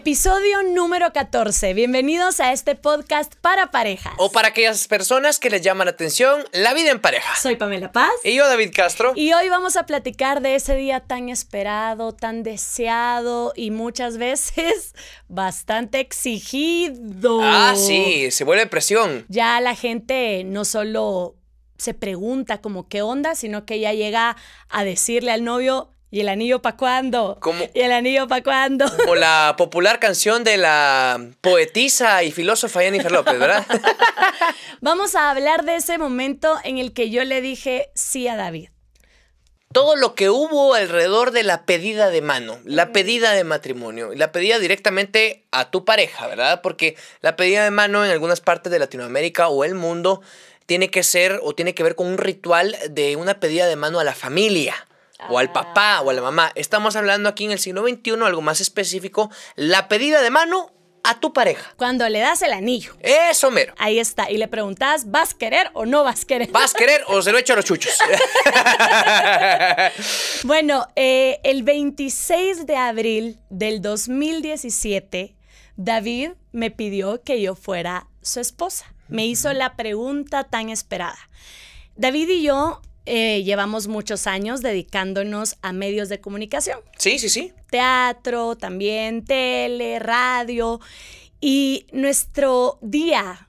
Episodio número 14. Bienvenidos a este podcast para parejas. O para aquellas personas que les llama la atención la vida en pareja. Soy Pamela Paz. Y yo, David Castro. Y hoy vamos a platicar de ese día tan esperado, tan deseado y muchas veces bastante exigido. Ah, sí, se vuelve presión. Ya la gente no solo se pregunta como qué onda, sino que ya llega a decirle al novio, ¿Y el anillo para cuándo? ¿Cómo? ¿Y el anillo para cuándo? Como la popular canción de la poetisa y filósofa Jennifer López, ¿verdad? Vamos a hablar de ese momento en el que yo le dije sí a David. Todo lo que hubo alrededor de la pedida de mano, la pedida de matrimonio, la pedida directamente a tu pareja, ¿verdad? Porque la pedida de mano en algunas partes de Latinoamérica o el mundo tiene que ser o tiene que ver con un ritual de una pedida de mano a la familia o al papá o a la mamá. Estamos hablando aquí en el siglo XXI, algo más específico, la pedida de mano a tu pareja. Cuando le das el anillo. Eso mero. Ahí está. Y le preguntas, ¿vas a querer o no vas a querer? ¿Vas a querer o se lo echo a los chuchos? bueno, eh, el 26 de abril del 2017, David me pidió que yo fuera su esposa. Me hizo la pregunta tan esperada. David y yo eh, llevamos muchos años dedicándonos a medios de comunicación. Sí, sí, sí. Teatro, también tele, radio. Y nuestro día,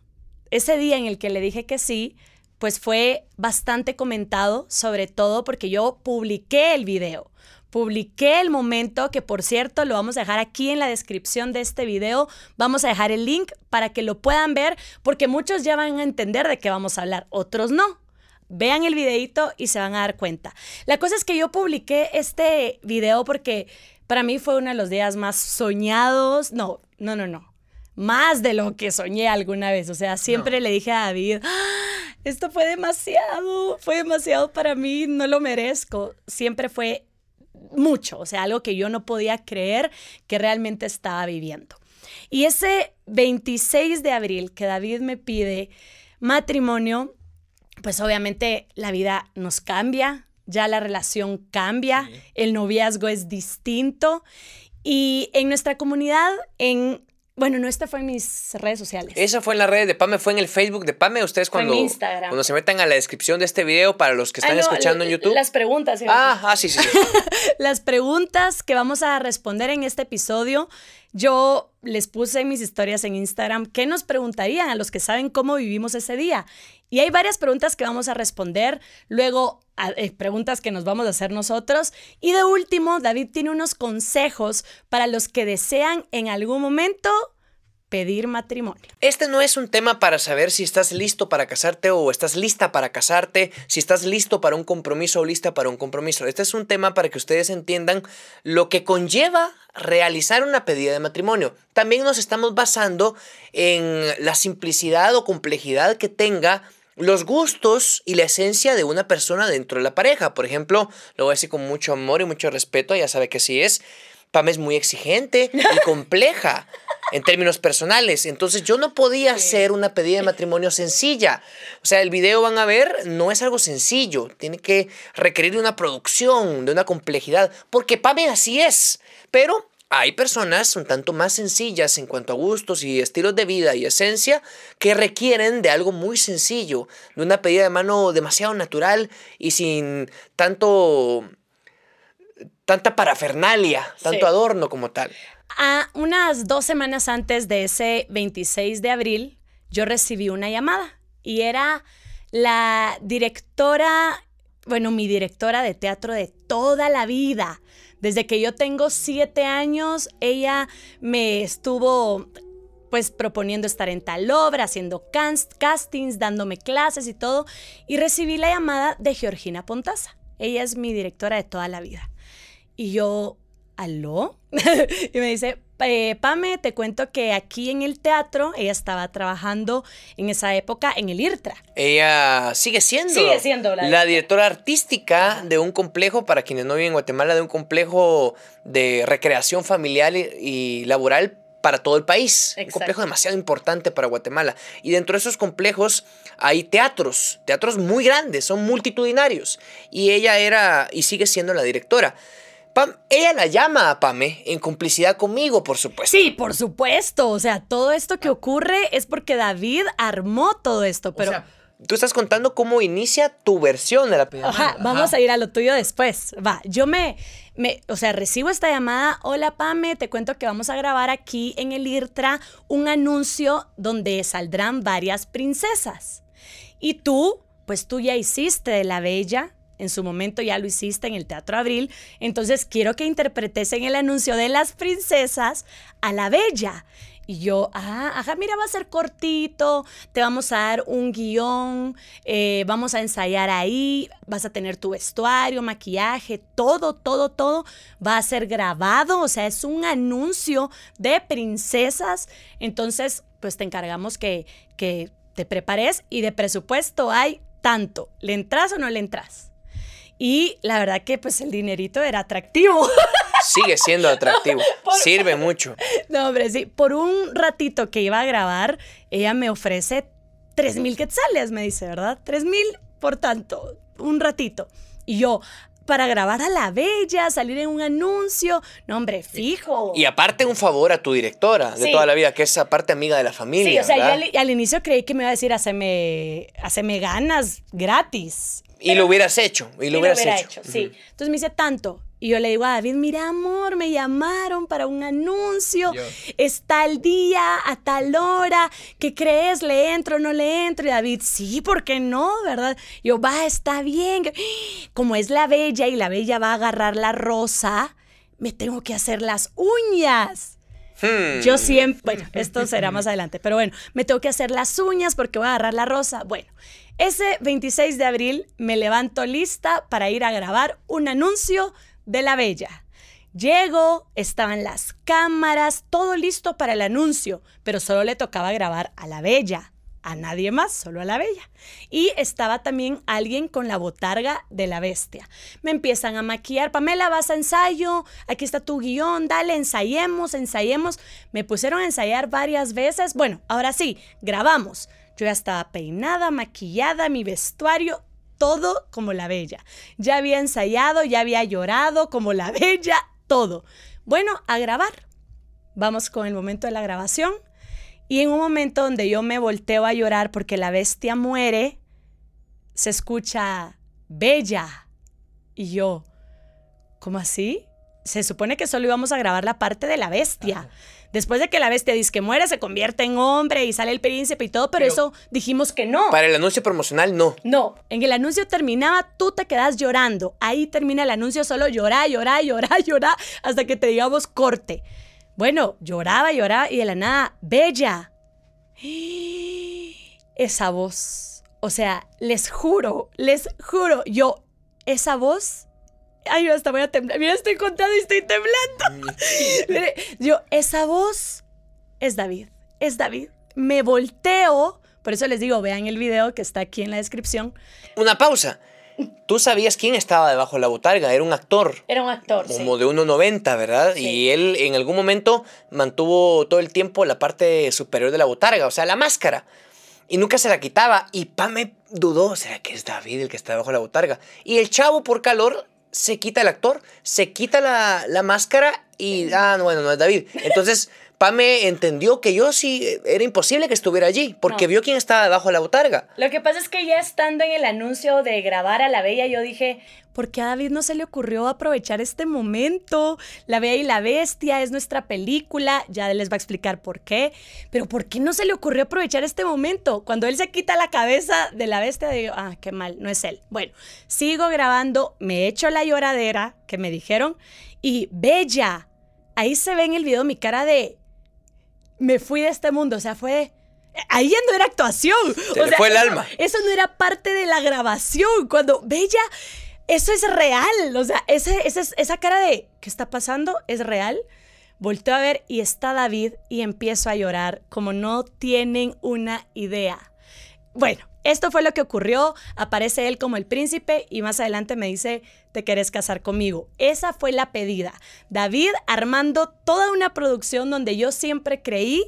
ese día en el que le dije que sí, pues fue bastante comentado, sobre todo porque yo publiqué el video. Publiqué el momento, que por cierto lo vamos a dejar aquí en la descripción de este video. Vamos a dejar el link para que lo puedan ver, porque muchos ya van a entender de qué vamos a hablar, otros no. Vean el videito y se van a dar cuenta. La cosa es que yo publiqué este video porque para mí fue uno de los días más soñados. No, no, no, no. Más de lo que soñé alguna vez. O sea, siempre le dije a David, ¡Ah! esto fue demasiado, fue demasiado para mí, no lo merezco. Siempre fue mucho, o sea, algo que yo no podía creer que realmente estaba viviendo. Y ese 26 de abril que David me pide matrimonio, pues obviamente la vida nos cambia, ya la relación cambia, el noviazgo es distinto y en nuestra comunidad, en bueno, no, esta fue en mis redes sociales. Esa fue en las redes de Pame, fue en el Facebook de Pame. Ustedes cuando, cuando se metan a la descripción de este video para los que están escuchando en YouTube. Las preguntas. Ah, ah, sí, sí. sí. las preguntas que vamos a responder en este episodio yo les puse en mis historias en Instagram qué nos preguntarían a los que saben cómo vivimos ese día. Y hay varias preguntas que vamos a responder, luego eh, preguntas que nos vamos a hacer nosotros. Y de último, David tiene unos consejos para los que desean en algún momento pedir matrimonio. Este no es un tema para saber si estás listo para casarte o estás lista para casarte, si estás listo para un compromiso o lista para un compromiso. Este es un tema para que ustedes entiendan lo que conlleva realizar una pedida de matrimonio. También nos estamos basando en la simplicidad o complejidad que tenga los gustos y la esencia de una persona dentro de la pareja. Por ejemplo, lo voy a decir con mucho amor y mucho respeto, ya sabe que sí es. Pam es muy exigente y compleja en términos personales. Entonces yo no podía hacer una pedida de matrimonio sencilla. O sea, el video van a ver, no es algo sencillo. Tiene que requerir de una producción, de una complejidad, porque Pame así es. Pero hay personas un tanto más sencillas en cuanto a gustos y estilos de vida y esencia que requieren de algo muy sencillo, de una pedida de mano demasiado natural y sin tanto tanta parafernalia, tanto adorno como tal. A unas dos semanas antes de ese 26 de abril, yo recibí una llamada y era la directora, bueno, mi directora de teatro de toda la vida. Desde que yo tengo siete años, ella me estuvo pues proponiendo estar en tal obra, haciendo castings, dándome clases y todo, y recibí la llamada de Georgina Pontaza. Ella es mi directora de toda la vida. Y yo, ¿aló? y me dice, eh, Pame, te cuento que aquí en el teatro ella estaba trabajando en esa época en el IRTRA. Ella sigue siendo, sigue siendo la, directora artística de un complejo, para quienes no viven en Guatemala, de un complejo de recreación familiar y, laboral para todo el país. Un complejo demasiado importante para Guatemala. Y dentro de esos complejos hay teatros, teatros muy grandes, son multitudinarios. Y ella era y sigue siendo la directora. Pam, ella la llama a Pame en complicidad conmigo, por supuesto. Sí, por supuesto. O sea, todo esto que ocurre es porque David armó todo esto, pero... O sea, tú estás contando cómo inicia tu versión de la pijamada. Ajá, vamos a ir a lo tuyo después. Va, yo me, me, o sea, recibo esta llamada. Hola, Pame, te cuento que vamos a grabar aquí en el IRTRA un anuncio donde saldrán varias princesas. Y tú, pues tú ya hiciste de la bella. En su momento ya lo hiciste en el Teatro Abril. Entonces quiero que interpretes en el anuncio de las princesas a la bella. Y yo, ah, ajá, mira, va a ser cortito, te vamos a dar un guion, eh, vamos a ensayar ahí, vas a tener tu vestuario, maquillaje, todo, todo, todo va a ser grabado, o sea, es un anuncio de princesas. Entonces, pues te encargamos que, que te prepares y de presupuesto hay tanto, ¿le entras o no le entras? Y la verdad que pues el dinerito era atractivo. Sigue siendo atractivo. Sirve mucho. No, hombre, sí. Por un ratito que iba a grabar, ella me ofrece tres mil quetzales, me dice, ¿verdad? Tres mil por tanto, un ratito. Y yo, para grabar a la bella, salir en un anuncio. No, hombre, fijo. Y aparte un favor a tu directora de Sí. toda la vida, que es aparte amiga de la Sí, familia. o sea, yo ¿verdad? al, al inicio creí que me iba a decir, haceme, haceme ganas gratis. Y lo hubieras hecho. Y lo Y lo hubieras hubiera hecho. sí. Entonces me dice tanto. Y yo le digo a David, mira amor, me llamaron para un anuncio, Yo. está el día, a tal hora, ¿qué crees? ¿Le entro o no le entro? Y David, sí, ¿por qué no? ¿Verdad? Yo, va, está bien. Como es la bella y la bella va a agarrar la rosa, me tengo que hacer las uñas. Hmm. Yo siempre, bueno, esto será más adelante, pero bueno, me tengo que hacer las uñas porque voy a agarrar la rosa. Bueno, ese 26 de abril me levanto lista para ir a grabar un anuncio de la Bella. Llego, estaban las cámaras, todo listo para el anuncio, pero solo le tocaba grabar a la Bella, a nadie más, solo a la Bella. Y estaba también alguien con la botarga de la bestia. Me empiezan a maquillar, Pamela, vas a ensayo, aquí está tu guion, dale, ensayemos, ensayemos. Me pusieron a ensayar varias veces. Bueno, ahora sí, grabamos. Yo ya estaba peinada, maquillada, mi vestuario, todo como la bella. Ya había ensayado, ya había llorado como la bella, todo. Bueno, a grabar. Vamos con el momento de la grabación. Y en un momento donde yo me volteo a llorar porque la bestia muere, se escucha bella. Y yo, ¿cómo así? Se supone que solo íbamos a grabar la parte de la bestia. Después de que la bestia dice que muere, se convierte en hombre y sale el príncipe y todo, pero, Pero- eso dijimos que no. Para el anuncio promocional, no. No, en el anuncio terminaba, tú te quedas llorando. Ahí termina el anuncio, solo llorar, llorar, llorar, llorar, hasta que te digamos corte. Bueno, lloraba, lloraba y de la nada, bella. Esa voz. O sea, les juro, les juro, yo, esa voz. Ay, yo hasta voy a temblar. Mira, estoy contando y estoy temblando. Mire, yo, esa voz es David, es David. Me volteo, por eso les digo, vean el video que está aquí en la descripción. Una pausa. Tú sabías quién estaba debajo de la botarga, era un actor. Era un actor, Como de 1,90, ¿verdad? Sí. Y él en algún momento mantuvo todo el tiempo la parte superior de la botarga, o sea, la máscara. Y nunca se la quitaba. Y Pame dudó, ¿será que es David el que está debajo de la botarga? Y el chavo, por calor, se quita el actor, se quita la, la máscara y, ah, no, bueno, no es David. Entonces, Pame entendió que yo sí, eh, era imposible que estuviera allí, porque No. vio quién estaba debajo de la botarga. Lo que pasa es que ya estando en el anuncio de grabar a la Bella, yo dije, ¿por qué a David no se le ocurrió aprovechar este momento? La Bella y la Bestia es nuestra película, ya les va a explicar por qué, pero ¿por qué no se le ocurrió aprovechar este momento? Cuando él se quita la cabeza de la Bestia, digo, ah, qué mal, no es él. Bueno, sigo grabando, me echo la lloradera que me dijeron y Bella, ahí se ve en el video mi cara de, me fui de este mundo, o sea, fue... Ahí ya no era actuación. Se o sea, fue el eso- alma. Eso no era parte de la grabación. Cuando Bella, eso es real. O sea, ese, ese- esa cara de ¿qué está pasando? ¿Es real? Volteo a ver y está David y empiezo a llorar como no tienen una idea. Bueno, esto fue lo que ocurrió. Aparece él como el príncipe y más adelante me dice, ¿te querés casar conmigo? Esa fue la pedida. David armando toda una producción donde yo siempre creí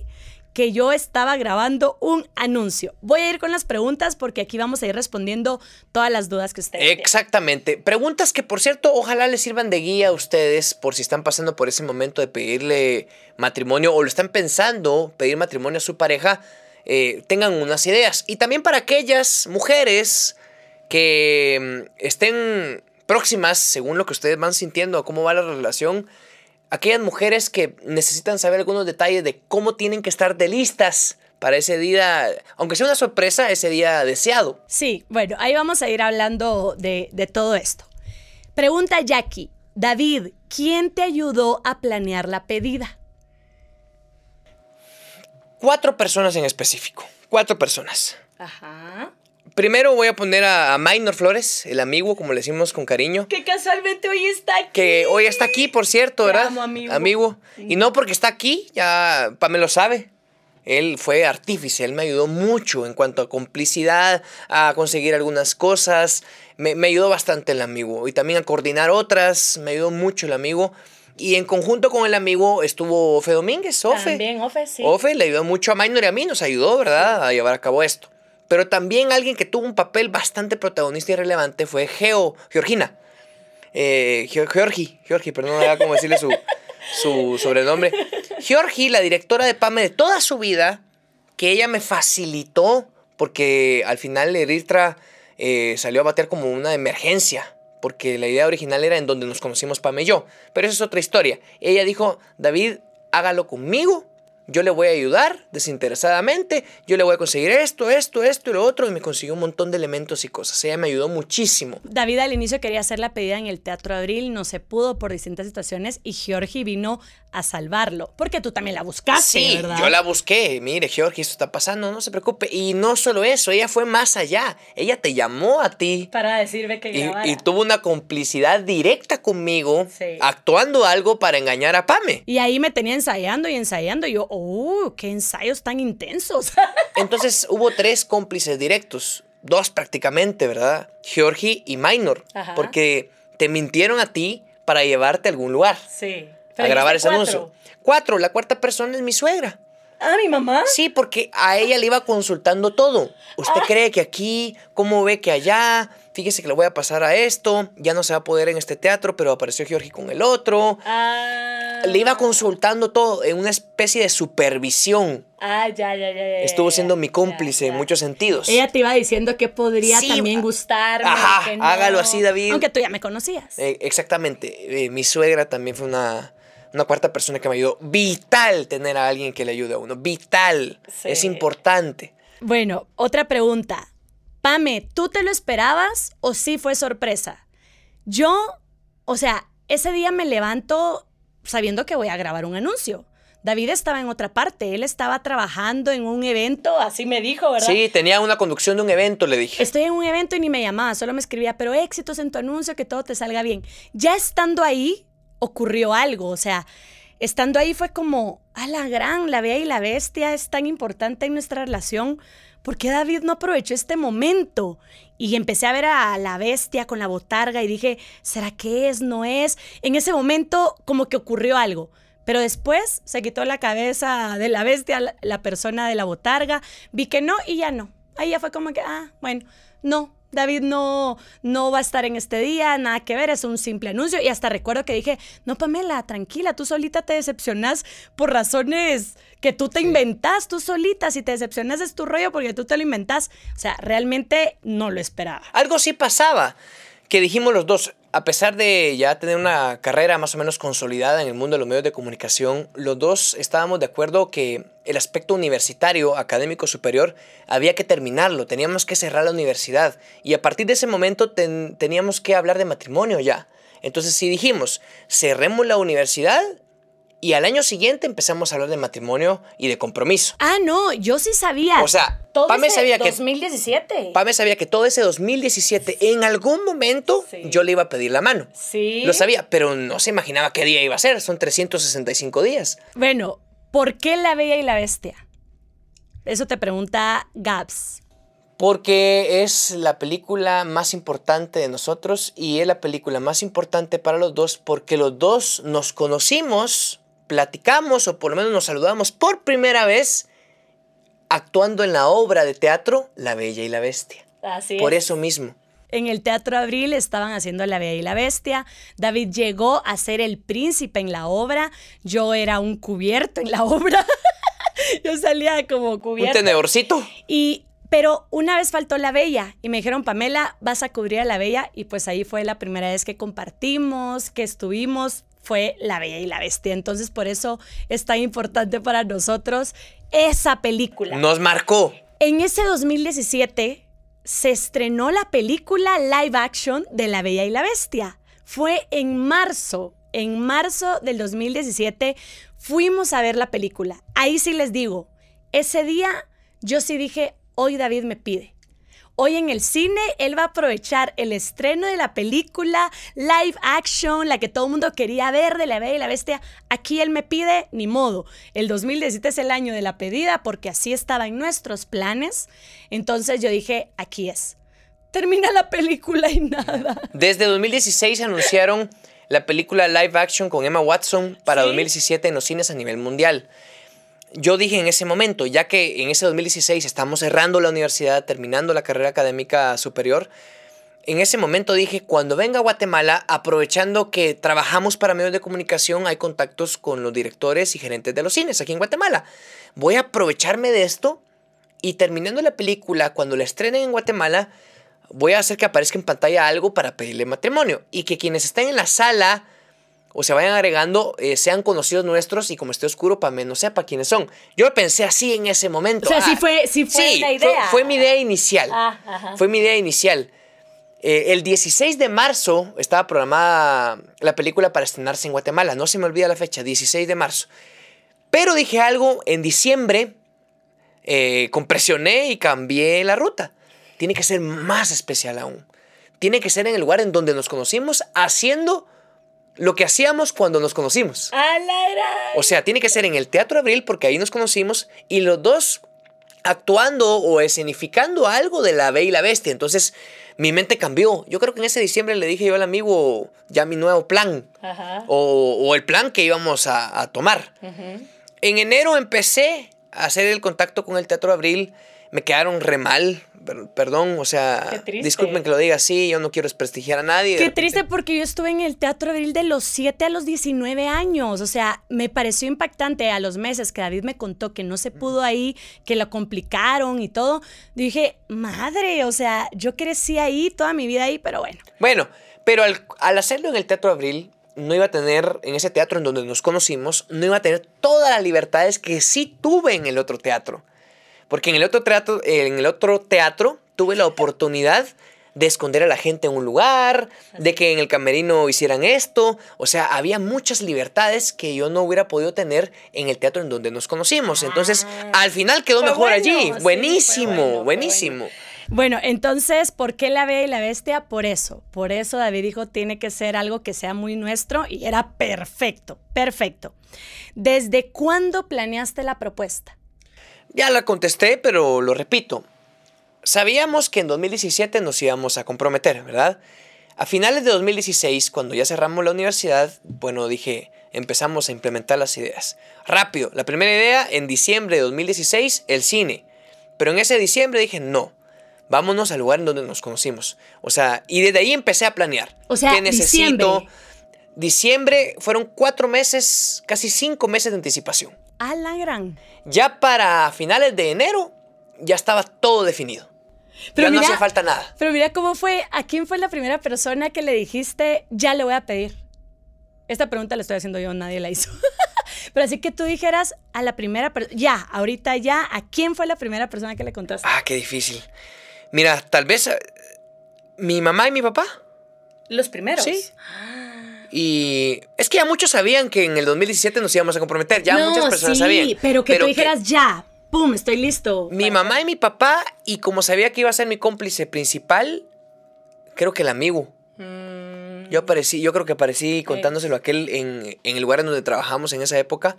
que yo estaba grabando un anuncio. Voy a ir con las preguntas porque aquí vamos a ir respondiendo todas las dudas que ustedes Exactamente. Preguntas que, por cierto, ojalá les sirvan de guía a ustedes por si están pasando por ese momento de pedirle matrimonio o lo están pensando pedir matrimonio a su pareja, eh, tengan unas ideas. Y también para aquellas mujeres que mm, estén próximas, según lo que ustedes van sintiendo, cómo va la relación, aquellas mujeres que necesitan saber algunos detalles de cómo tienen que estar de listas para ese día, aunque sea una sorpresa, ese día deseado. Sí, bueno, ahí vamos a ir hablando de, de todo esto. Pregunta Jackie, David, ¿quién te ayudó a planear la pedida? Cuatro personas en específico, cuatro personas. Ajá. Primero voy a poner a, Minor Flores, el amigo, como le decimos con cariño. Que casualmente hoy está aquí. Que hoy está aquí, por cierto, ¿verdad? amigo. Amigo. Y no porque está aquí, ya me lo sabe. Él fue artífice, él me ayudó mucho en cuanto a complicidad, a conseguir algunas cosas. Me, me ayudó bastante el amigo. Y también a coordinar otras, me ayudó mucho el amigo. Y en conjunto con el amigo estuvo Ofe Domínguez, Ofe. También Ofe, sí. Ofe le ayudó mucho a Minor y a mí, nos ayudó, ¿verdad? A llevar a cabo esto. Pero también alguien que tuvo un papel bastante protagonista y relevante fue Geo, Georgina. Eh, Georgi, Georgi, perdón, no cómo decirle su, su sobrenombre. Georgi, la directora de PAME de toda su vida, que ella me facilitó, porque al final Eritra eh, salió a batear como una emergencia, porque la idea original era en donde nos conocimos Pame y yo. Pero esa es otra historia. Ella dijo, David, hágalo conmigo yo le voy a ayudar desinteresadamente, yo le voy a conseguir esto, esto, esto y lo otro, y me consiguió un montón de elementos y cosas. Ella me ayudó muchísimo. David al inicio quería hacer la pedida en el Teatro Abril, no se pudo por distintas situaciones, y Georgie vino a salvarlo, porque tú también la buscaste, sí, yo la busqué. Mire, Georgie, esto está pasando, no se preocupe. Y no solo eso, ella fue más allá. Ella te llamó a ti. Para decirme que y, y tuvo una complicidad directa conmigo, actuando algo para engañar a Pame. Y ahí me tenía ensayando y ensayando, y yo, ¡oh, qué ensayos tan intensos! Entonces hubo tres cómplices directos, dos prácticamente, ¿verdad? Georgie y Minor, porque te mintieron a ti para llevarte a algún lugar. Sí. a grabar ese anuncio. Cuatro, la cuarta persona es mi suegra. Ah, mi mamá. Sí, porque a ella le iba consultando todo. ¿Usted ah. cree que aquí? ¿Cómo ve que allá? Fíjese que le voy a pasar a esto, ya no se va a poder en este teatro, pero apareció Georgie con el otro. Ah. Le iba consultando todo en una especie de supervisión. Ah, ya, ya, ya. Estuvo siendo mi cómplice en muchos sentidos. Ella te iba diciendo que podría también gustarme. Ajá, hágalo así, David. Aunque tú ya me conocías. Eh, exactamente. Eh, mi suegra también fue una, una cuarta persona que me ayudó. Vital tener a alguien que le ayude a uno. Vital. Es importante. Bueno, otra pregunta. Pame, ¿tú te lo esperabas o sí fue sorpresa? Yo, o sea, ese día me levanto sabiendo que voy a grabar un anuncio. David estaba en otra parte, él estaba trabajando en un evento, así me dijo, ¿verdad? Sí, tenía una conducción de un evento, le dije. Estoy en un evento y ni me llamaba, solo me escribía, pero éxitos en tu anuncio, que todo te salga bien. Ya estando ahí, ocurrió algo, o sea, estando ahí fue como, a la gran, la bella y la bestia es tan importante en nuestra relación ¿por qué David no aprovechó este momento? Y empecé a ver a la bestia con la botarga y dije, ¿será que es? ¿No es? En ese momento como que ocurrió algo. Pero después se quitó la cabeza de la bestia, la persona de la botarga, vi que no y ya no. Ahí ya fue como que, ah, bueno, no, David no, no va a estar en este día, nada que ver, es un simple anuncio. Y hasta recuerdo que dije, no, Pamela, tranquila, tú solita te decepcionas por razones que tú te inventas, tú solita, si te decepcionas es tu rollo porque tú te lo inventas. O sea, realmente no lo esperaba. Algo sí pasaba, que dijimos los dos, a pesar de ya tener una carrera más o menos consolidada en el mundo de los medios de comunicación, los dos estábamos de acuerdo que el aspecto universitario, académico superior, había que terminarlo, teníamos que cerrar la universidad y a partir de ese momento teníamos que hablar de matrimonio ya. Entonces si dijimos, cerremos la universidad y al año siguiente empezamos a hablar de matrimonio y de compromiso. Ah, no, yo sí sabía. O sea, todo Pame ese sabía 2017. que. Pame sabía que todo ese 2017, en algún momento, yo le iba a pedir la mano. Sí. Lo sabía, pero no se imaginaba qué día iba a ser. Son 365 días. Bueno, ¿por qué La Bella y la Bestia? Eso te pregunta Gabs. Porque es la película más importante de nosotros y es la película más importante para los dos porque los dos nos conocimos platicamos o por lo menos nos saludamos por primera vez actuando en la obra de teatro La Bella y la Bestia. Así Por es. eso mismo. En el Teatro Abril estaban haciendo La Bella y la Bestia. David llegó a ser el príncipe en la obra. Yo era un cubierto en la obra. Yo salía como Un cubierto. tenedorcito. Y, pero una vez faltó la Bella y me dijeron, Pamela, vas a cubrir a la Bella. Y pues ahí fue la primera vez que compartimos, que estuvimos, fue la Bella y la Bestia. Entonces por eso es tan importante para nosotros esa película. Nos marcó. En ese 2017 se estrenó la película live action de La Bella y la Bestia. Fue en marzo, en marzo del 2017 fuimos a ver la película. Ahí sí les digo, ese día yo sí dije, hoy David me pide. Hoy en el cine él va a aprovechar el estreno de la película live action, la que todo el mundo quería ver de La Bella y la Bestia. Aquí él me pide, ni modo. El 2017 es el año de la pedida porque así estaba en nuestros planes. Entonces yo dije, aquí es. Termina la película y nada. Desde 2016 anunciaron la película live action con Emma Watson para Sí. 2017 en los cines a nivel mundial. Yo dije en ese momento, ya que en ese 2016 estamos cerrando la universidad, terminando la carrera académica superior, en ese momento dije, cuando venga a Guatemala, aprovechando que trabajamos para medios de comunicación, hay contactos con los directores y gerentes de los cines aquí en Guatemala. Voy a aprovecharme de esto y terminando la película, cuando la estrenen en Guatemala, voy a hacer que aparezca en pantalla algo para pedirle matrimonio y que quienes estén en la sala o se vayan agregando eh, sean conocidos nuestros y como esté oscuro para menos sepa quiénes son. Yo pensé así en ese momento. O sea, sí fue, sí fue sí, la fue- idea. Fue, mi idea inicial. Ah. Fue mi idea inicial. Eh, el 16 de marzo estaba programada la película para estrenarse en Guatemala. No se me olvida la fecha, 16 de marzo. Pero dije algo en diciembre, eh, compresioné y cambié la ruta. Tiene que ser más especial aún. Tiene que ser en el lugar en donde nos conocimos, haciendo lo que hacíamos cuando nos conocimos. A la gran- O sea, tiene que ser en el Teatro Abril porque ahí nos conocimos y los dos actuando o escenificando algo de la Bella y la Bestia. Entonces, mi mente cambió. Yo creo que en ese diciembre le dije yo al amigo ya mi nuevo plan Ajá. o, o el plan que íbamos a, a tomar. En enero empecé a hacer el contacto con el Teatro Abril. Me quedaron re mal, per- perdón, o sea, disculpen que lo diga así, yo no quiero desprestigiar a nadie. Qué triste porque yo estuve en el Teatro Abril de los 7 a los 19 años. O sea, me pareció impactante a los meses que David me contó que no se pudo ahí, que lo complicaron y todo. Dije, madre, o sea, yo crecí ahí, toda mi vida ahí, pero bueno. Bueno, pero al, al hacerlo en el Teatro Abril, no iba a tener, en ese teatro en donde nos conocimos, no iba a tener todas las libertades que sí tuve en el otro teatro. Porque en el otro teatro, en el otro teatro tuve la oportunidad de esconder a la gente en un lugar, de que en el camerino hicieran esto. O sea, había muchas libertades que yo no hubiera podido tener en el teatro en donde nos conocimos. Entonces, al final quedó Fue mejor bueno, allí. sí, buenísimo, bueno, buenísimo. Bueno, entonces, ¿por qué la Bella y la Bestia? Por eso. Por eso David dijo, tiene que ser algo que sea muy nuestro y era perfecto, perfecto. ¿Desde cuándo planeaste la propuesta? Ya la contesté, pero lo repito. Sabíamos que en 2017 nos íbamos a comprometer, ¿verdad? A finales de 2016, cuando ya cerramos la universidad, bueno, dije, empezamos a implementar las ideas. Rápido, la primera idea, en diciembre de 2016, el cine. Pero en ese diciembre dije, no, vámonos al lugar en donde nos conocimos. O sea, y desde ahí empecé a planear. O sea, ¿Qué necesito? diciembre. Diciembre fueron cuatro meses, casi cinco meses de anticipación. A la gran. Ya para finales de enero ya estaba todo definido. Pero ya no hacía falta nada. Pero mira cómo fue, ¿a quién fue la primera persona que le dijiste, ya le voy a pedir? Esta pregunta la estoy haciendo yo, nadie la hizo. Pero así que tú dijeras a la primera persona, ya, ahorita ya, ¿a quién fue la primera persona que le contaste? Ah, qué difícil. Mira, tal vez eh, mi mamá y mi papá. Los primeros. Sí. Y es que ya muchos sabían que en el 2017 nos íbamos a comprometer. Ya no, muchas personas sí, sabían. pero que tú dijeras, ya, pum, estoy listo. mi mamá y mi papá, y como sabía que iba a ser mi cómplice principal, creo que el amigo. Mm, Yo aparecí, yo creo que aparecí contándoselo a aquel en, en el lugar en donde trabajamos en esa época.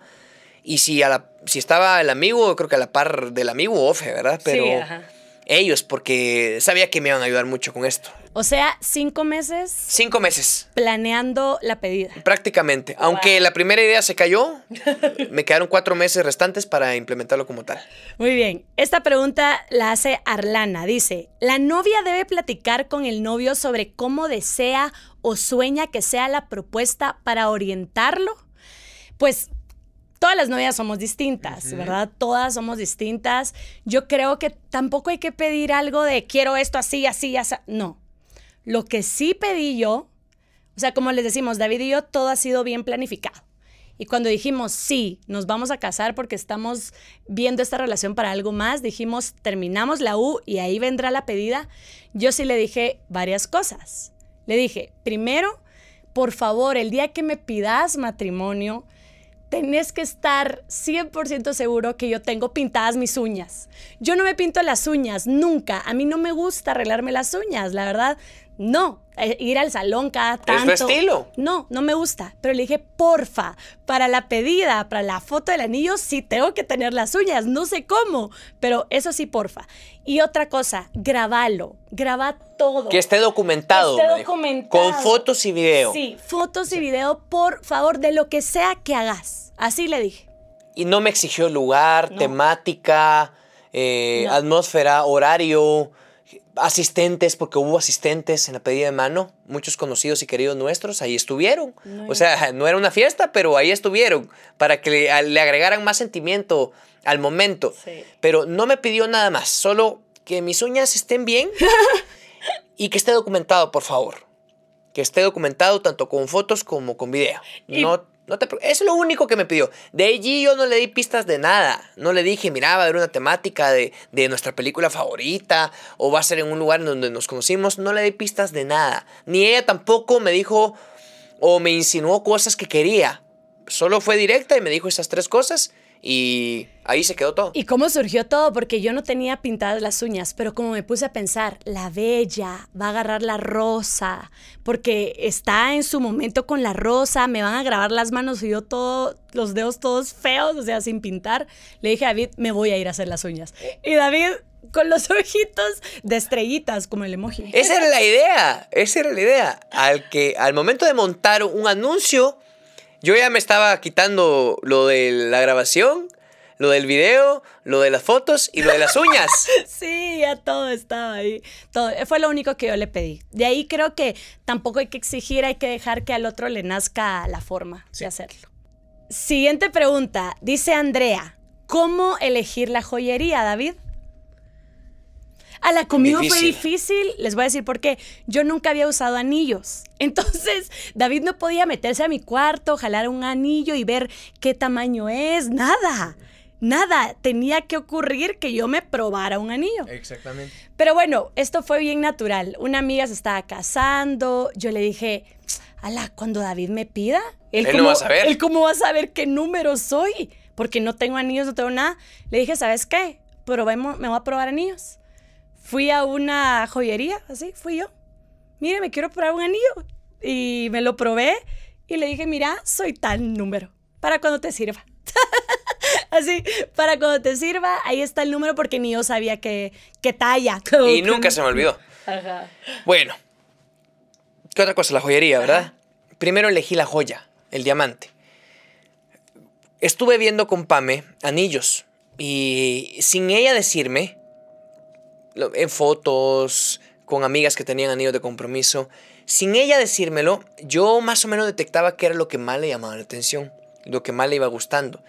Y si, a la, si estaba el amigo, creo que a la par del amigo, ofe, ¿verdad? Pero sí, ajá. Ellos, porque sabía que me iban a ayudar mucho con esto. O sea, cinco meses Cinco meses, planeando la pedida. prácticamente. Aunque la primera idea se cayó, me quedaron cuatro meses restantes para implementarlo como tal. Muy bien. Esta pregunta la hace Arlana. Dice, ¿la novia debe platicar con el novio sobre cómo desea o sueña que sea la propuesta para orientarlo? Pues todas las novias somos distintas, ¿verdad? Todas somos distintas. Yo creo que tampoco hay que pedir algo de quiero esto así, así, así. No. Lo que sí pedí yo, o sea, como les decimos, David y yo, todo ha sido bien planificado. Y cuando dijimos, sí, nos vamos a casar porque estamos viendo esta relación para algo más, dijimos, terminamos la U y ahí vendrá la pedida, yo sí le dije varias cosas. Le dije, primero, por favor, el día que me pidas matrimonio, tenés que estar 100% seguro que yo tengo pintadas mis uñas. Yo no me pinto las uñas, nunca. A mí no me gusta arreglarme las uñas, la verdad. No, Eh, ir al salón cada tanto. ¿Es tu estilo? No, no me gusta. Pero le dije, porfa, para la pedida, para la foto del anillo, sí tengo que tener las uñas. No sé cómo, pero eso sí, porfa. Y otra cosa, grabalo. Graba todo. Que esté documentado. Que esté documentado. Con fotos y video. Sí, fotos y video, por favor, de lo que sea que hagas. Así le dije. Y no me exigió lugar, No. temática, eh, No. atmósfera, horario, asistentes, porque hubo asistentes en la pedida de mano, muchos conocidos y queridos nuestros, ahí estuvieron. No, o sea, no era una fiesta, pero ahí estuvieron, para que le, agregaran más sentimiento al momento. Sí. Pero no me pidió nada más, solo que mis uñas estén bien y que esté documentado, por favor. Que esté documentado tanto con fotos como con video. Y- No, no te, es lo único que me pidió. De allí yo no le di pistas de nada. No le dije, mira, va a haber una temática de, de nuestra película favorita o va a ser en un lugar donde nos conocimos. No le di pistas de nada. Ni ella tampoco me dijo o me insinuó cosas que quería. Solo fue directa y me dijo esas tres cosas y ahí se quedó todo. ¿Y cómo surgió todo? Porque yo no tenía pintadas las uñas, pero como me puse a pensar, la bella va a agarrar la rosa, porque está en su momento con la rosa, me van a grabar las manos y yo todo, los dedos todos feos, o sea, sin pintar. Le dije a David, me voy a ir a hacer las uñas. Y David con los ojitos de estrellitas, como el emoji. Esa era la idea, esa era la idea. Al, que, al momento de montar un anuncio, yo ya me estaba quitando lo de la grabación, lo del video, lo de las fotos y lo de las uñas. Sí, ya todo estaba ahí. Todo. Fue lo único que yo le pedí. De ahí creo que tampoco hay que exigir, hay que dejar que al otro le nazca la forma de hacerlo. Siguiente pregunta. Dice Andrea, ¿cómo elegir la joyería, David? A la conmigo fue Difícil. les voy a decir por qué. Yo nunca había usado anillos. Entonces, David no podía meterse a mi cuarto, jalar un anillo y ver qué tamaño es, nada. Nada, tenía que ocurrir que yo me probara un anillo. Exactamente. Pero bueno, esto fue bien natural. Una amiga se estaba casando, yo le dije, ala, cuando David me pida, Él no cómo- va a saber. Él cómo va a saber qué número soy, porque no tengo anillos, no tengo nada. Le dije, ¿sabes qué? Probemos, me voy a probar anillos. Fui a una joyería, así, fui yo. Mire, me quiero probar un anillo. Y me lo probé y le dije, mira, soy tal número, para cuando te sirva. Así, para cuando te sirva, ahí está el número porque ni yo sabía qué, qué talla. Y nunca se me olvidó. Ajá. Bueno, ¿qué otra cosa? La joyería, ¿verdad? Primero elegí la joya, el diamante. Estuve viendo con Pame anillos y sin ella decirme, en fotos, con amigas que tenían anillos de compromiso, sin ella decírmelo, yo más o menos detectaba qué era lo que más le llamaba la atención, lo que más le iba gustando.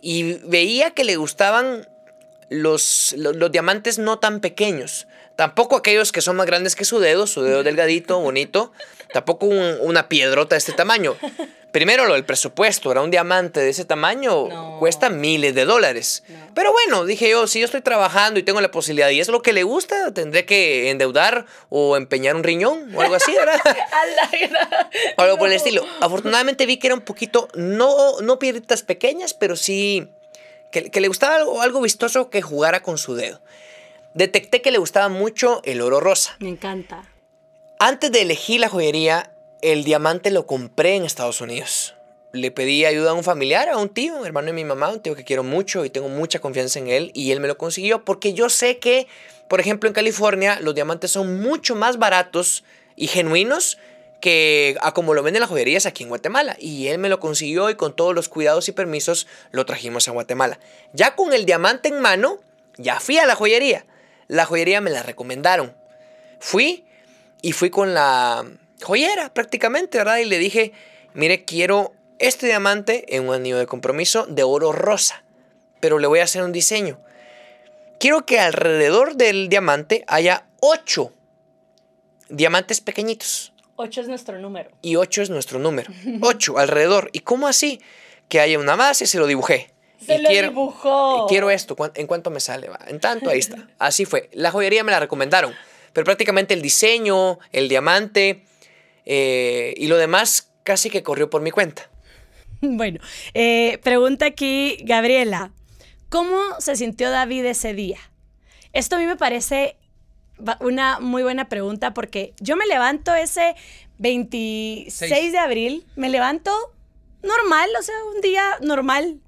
Y veía que le gustaban los, lo- los, diamantes no tan pequeños. Tampoco aquellos que son más grandes que su dedo, su dedo delgadito, bonito. Tampoco un- una piedrota de este tamaño. Primero lo del presupuesto, era un diamante de ese tamaño, No. cuesta miles de dólares. Pero bueno, dije yo, si yo estoy trabajando y tengo la posibilidad y es lo que le gusta, tendré que endeudar o empeñar un riñón o algo así, ¿verdad? O algo por el estilo. Afortunadamente vi que era un poquito, no, no piedritas pequeñas, pero sí que, que le gustaba algo, algo vistoso que jugara con su dedo. Detecté que le gustaba mucho el oro rosa. Me encanta. Antes de elegir la joyería, el diamante lo compré en Estados Unidos. le pedí ayuda a un familiar, a un tío, un hermano de mi mamá, un tío que quiero mucho y tengo mucha confianza en él y él me lo consiguió porque yo sé que, por ejemplo, en California los diamantes son mucho más baratos y genuinos que a como lo venden las joyerías aquí en Guatemala. Y él me lo consiguió y con todos los cuidados y permisos lo trajimos a Guatemala. Ya con el diamante en mano, ya fui a la joyería. La joyería me la recomendaron. Fui y fui con la joyera prácticamente, ¿verdad? Y le dije, mire, quiero este diamante en un anillo de compromiso de oro rosa, pero le voy a hacer un diseño. Quiero que alrededor del diamante haya ocho diamantes pequeñitos. 8 es nuestro número. Y 8 es nuestro número. 8 alrededor. ¿Y cómo así? Que haya una base, se lo dibujé. Se lo dibujó. Y quiero esto. ¿En cuánto me sale? Va? En tanto, ahí está. Así fue. La joyería me la recomendaron. Pero prácticamente el diseño, el diamante eh, y lo demás casi que corrió por mi cuenta. Bueno, eh, pregunta aquí Gabriela. ¿Cómo se sintió David ese día? Esto a mí me parece una muy buena pregunta porque yo me levanto ese 26 de abril, me levanto normal, o sea, un día normal.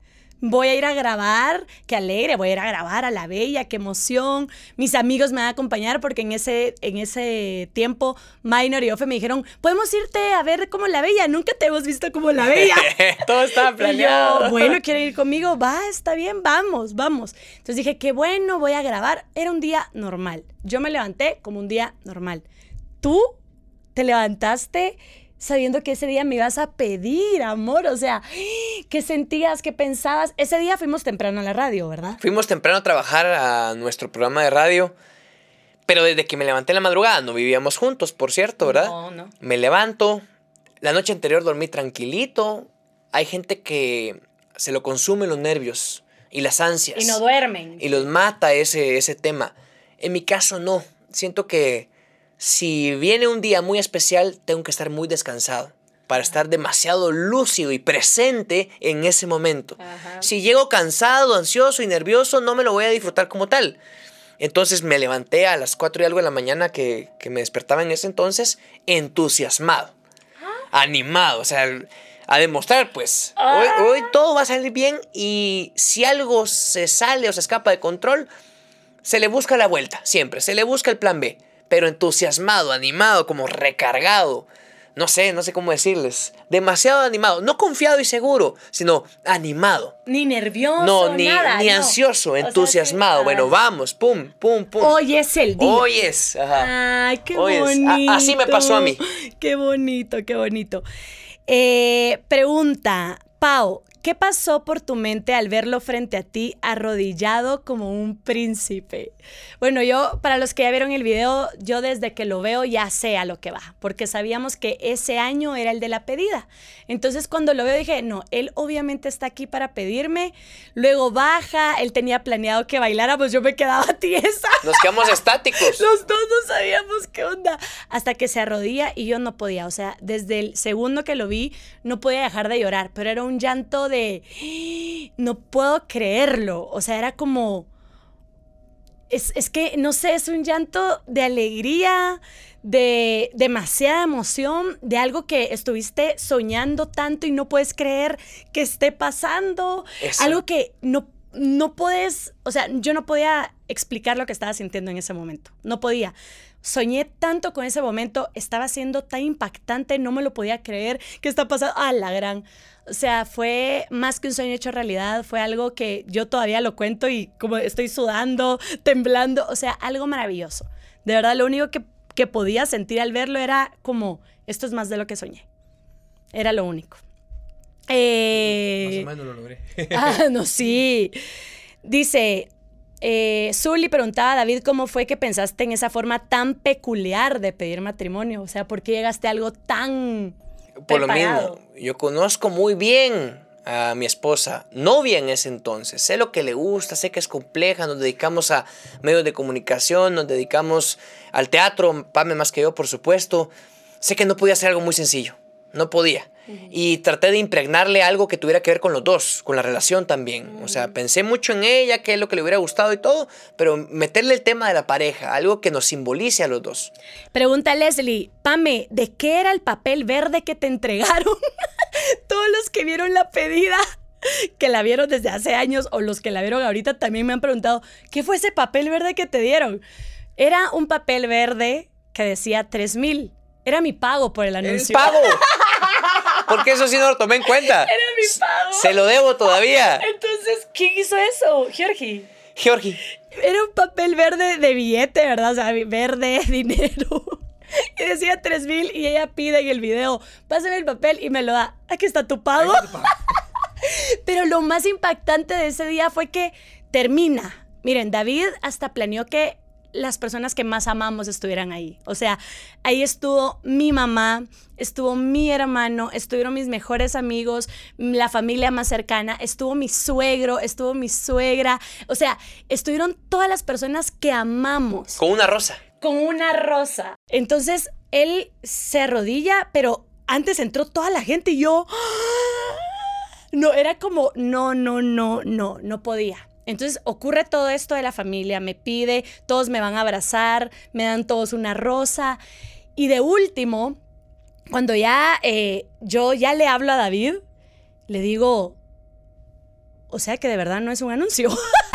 Voy a ir a grabar, qué alegre, voy a ir a grabar a la bella, qué emoción. Mis amigos me van a acompañar porque en ese, en ese tiempo Minor y Ofe me dijeron, podemos irte a ver como la bella, nunca te hemos visto como la bella. Todo estaba planeado. bueno, ¿quieren ir conmigo? Va, está bien, vamos, vamos. Entonces dije, qué bueno, voy a grabar. Era un día normal. Yo me levanté como un día normal. Tú te levantaste sabiendo que ese día me ibas a pedir amor, o sea, ¿qué sentías, qué pensabas? Ese día fuimos temprano a la radio, ¿verdad? Fuimos temprano a trabajar a nuestro programa de radio, pero desde que me levanté en la madrugada, no vivíamos juntos, por cierto, ¿verdad? No, no. Me levanto, la noche anterior dormí tranquilito, hay gente que se lo consume los nervios y las ansias. Y no duermen. Y los mata ese, ese tema. En mi caso no, siento que si viene un día muy especial, tengo que estar muy descansado para estar demasiado lúcido y presente en ese momento. Si llego cansado, ansioso y nervioso, no me lo voy a disfrutar como tal. Entonces me levanté a las 4 y algo de la mañana que, me despertaba en ese entonces, entusiasmado, ah. animado, o sea, a demostrar, pues, hoy, ah. hoy todo va a salir bien y si algo se sale o se escapa de control, se le busca la vuelta, siempre, se le busca el plan B pero entusiasmado, animado, como recargado. No sé, no sé cómo decirles. Demasiado animado. No confiado y seguro, sino animado. Ni nervioso. No, ni, ni ansioso, entusiasmado. bueno, vamos, pum, pum, pum. Hoy es el día. Hoy es. Ay, qué bonito. así me pasó a mí. Qué bonito, qué bonito. Eh, pregunta, Pau, ¿Qué pasó por tu mente al verlo frente a ti arrodillado como un príncipe? Bueno, yo, para los que ya vieron el video, yo desde que lo veo ya sé a lo que va, porque sabíamos que ese año era el de la pedida. Entonces cuando lo veo dije, no, él obviamente está aquí para pedirme. Luego baja, él tenía planeado que bailáramos, yo me quedaba tiesa. Nos quedamos estáticos. Los dos no sabíamos qué onda. Hasta que se arrodilla y yo no podía, o sea, desde el segundo que lo vi, no podía dejar de llorar, pero era un llanto de no puedo creerlo. O sea, era como, es, es, que, no sé, es un llanto de alegría, de demasiada emoción, de algo que estuviste soñando tanto y no puedes creer que esté pasando. Algo que no, no puedes, o sea, yo no podía explicar lo que estaba sintiendo en ese momento. No podía. Soñé tanto con ese momento, estaba siendo tan impactante, no me lo podía creer. ¿Qué está pasando? Ah, la gran. O sea, fue más que un sueño hecho realidad, fue algo que yo todavía lo cuento y como estoy sudando, temblando, o sea, algo maravilloso. De verdad, lo único que, podía sentir al verlo era como, esto es más de lo que soñé. Era lo único. Eh, más o menos lo logré. ah, no, sí. Dice, eh, Zully preguntaba a David cómo fue que pensaste en esa forma tan peculiar de pedir matrimonio. O sea, ¿por qué llegaste a algo tan por lo mismo, yo conozco muy bien a mi esposa, novia en ese entonces. Sé lo que le gusta, sé que es compleja, nos dedicamos a medios de comunicación, nos dedicamos al teatro, Pame más que yo, por supuesto. Sé que no podía ser algo muy sencillo, no podía. y traté de impregnarle algo que tuviera que ver con los dos, con la relación también. O sea, pensé mucho en ella, qué es lo que le hubiera gustado y todo, pero meterle el tema de la pareja, algo que nos simbolice a los dos. Pregunta Leslie, Pame, ¿de qué era el papel verde que te entregaron? Todos los que vieron la pedida que la vieron desde hace años o los que la vieron ahorita también me han preguntado, ¿qué fue ese papel verde que te dieron? Era un papel verde que decía 3 mil. Era mi pago por el anuncio. ¡El pago! Porque eso sí no lo tomé en cuenta. Era mi pago. Se lo debo todavía. Entonces, ¿quién hizo eso? Georgie. Georgie. Era un papel verde de billete, ¿verdad? O sea, verde, dinero. Y decía 3 mil y ella pide en el video, pásame el papel y me lo da. Aquí está tu pago. Pero lo más impactante de ese día fue que termina. Miren, David hasta planeó que las personas que más amamos estuvieran ahí. O sea, ahí estuvo mi mamá, estuvo mi hermano, estuvieron mis mejores amigos, la familia más cercana, estuvo mi suegro, estuvo mi suegra. O sea, estuvieron todas las personas que amamos. Con una rosa. Con una rosa. Entonces, él se arrodilla, pero antes entró toda la gente y yo... ¡ah! No, era como, no, no, no, no, no podía. Entonces ocurre todo esto de la familia, me pide, todos me van a abrazar, me dan todos una rosa. Y de último, cuando ya eh, yo ya le hablo a David, le digo, o sea que de verdad no es un anuncio.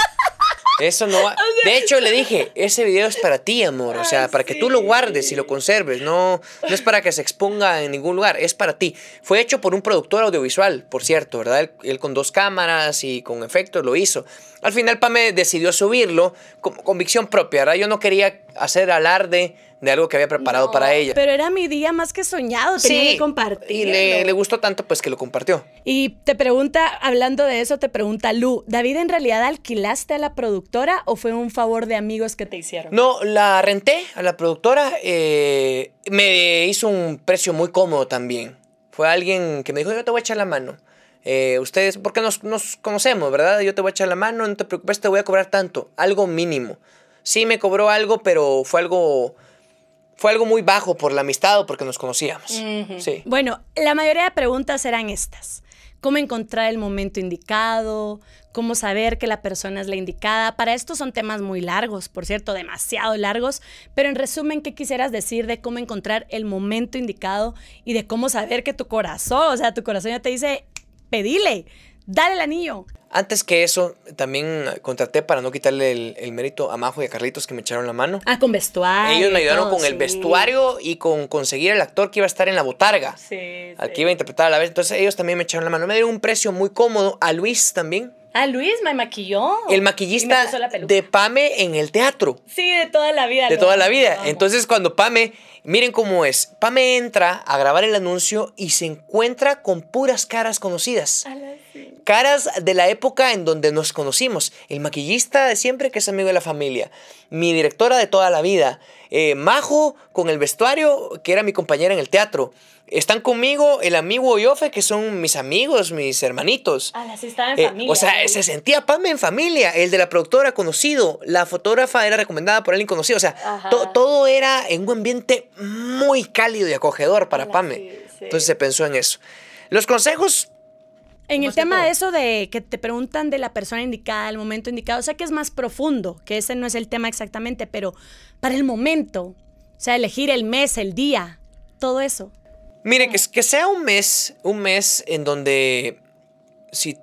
Eso no va. De hecho, le dije, ese video es para ti, amor. O sea, para que tú lo guardes y lo conserves. No, no es para que se exponga en ningún lugar, es para ti. Fue hecho por un productor audiovisual, por cierto, ¿verdad? Él, con dos cámaras y con efectos lo hizo. Al final, Pame decidió subirlo con convicción propia, ¿verdad? Yo no quería hacer alarde de algo que había preparado para ella. Pero era mi día más que soñado, tenía que compartir. Y le, le, gustó tanto pues que lo compartió. Y te pregunta, hablando de eso, te pregunta Lu, ¿David en realidad alquilaste a la productora o fue un favor de amigos que te hicieron? No, la renté a la productora, eh, me hizo un precio muy cómodo también. Fue alguien que me dijo, yo te voy a echar la mano. Eh, ustedes, porque nos, nos conocemos, ¿verdad? Yo te voy a echar la mano, no te preocupes, te voy a cobrar tanto, algo mínimo. Sí me cobró algo, pero fue algo fue algo muy bajo por la amistad o porque nos conocíamos. sí. Bueno, la mayoría de preguntas eran estas. ¿Cómo encontrar el momento indicado? ¿Cómo saber que la persona es la indicada? Para esto son temas muy largos, por cierto, demasiado largos, pero en resumen, ¿qué quisieras decir de cómo encontrar el momento indicado y de cómo saber que tu corazón, o sea, tu corazón ya te dice, pedile, dale el anillo? Antes que eso, también contraté para no quitarle el, mérito a Majo y a Carlitos que me echaron la mano. Ah, con vestuario. Ellos me ayudaron con el vestuario y con conseguir el actor que iba a estar en la botarga. Sí. Al que iba a interpretar a la vez. Entonces ellos también me echaron la mano. Me dieron un precio muy cómodo. A Luis también. Ah, Luis me maquilló. El maquillista de Pame en el teatro. Sí, de toda la vida. De toda la vida. Entonces cuando Pame Miren cómo es. Pame entra a grabar el anuncio y se encuentra con puras caras conocidas. Caras de la época en donde nos conocimos. El maquillista de siempre que es amigo de la familia. Mi directora de toda la vida. Eh, Majo con el vestuario que era mi compañera en el teatro. Están conmigo el amigo Yofe, que son mis amigos, mis hermanitos. Ah, sí estaba en eh, familia. O sea, se sentía Pame en familia. El de la productora conocido. La fotógrafa era recomendada por alguien conocido. O sea, todo era en un ambiente muy cálido y acogedor para Pame. Entonces se pensó en eso. Los consejos. En el tema de eso de que te preguntan de la persona indicada, el momento indicado, o sea que es más profundo, que ese no es el tema exactamente, pero para el momento, o sea, elegir el mes, el día, todo eso. Mire, que, que sea un mes, un mes en donde si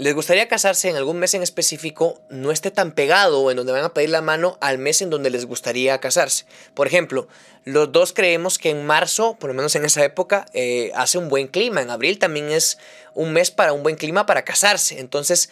les gustaría casarse en algún mes en específico, no esté tan pegado en donde van a pedir la mano al mes en donde les gustaría casarse. Por ejemplo, los dos creemos que en marzo, por lo menos en esa época, eh, hace un buen clima. En abril también es un mes para un buen clima para casarse. Entonces,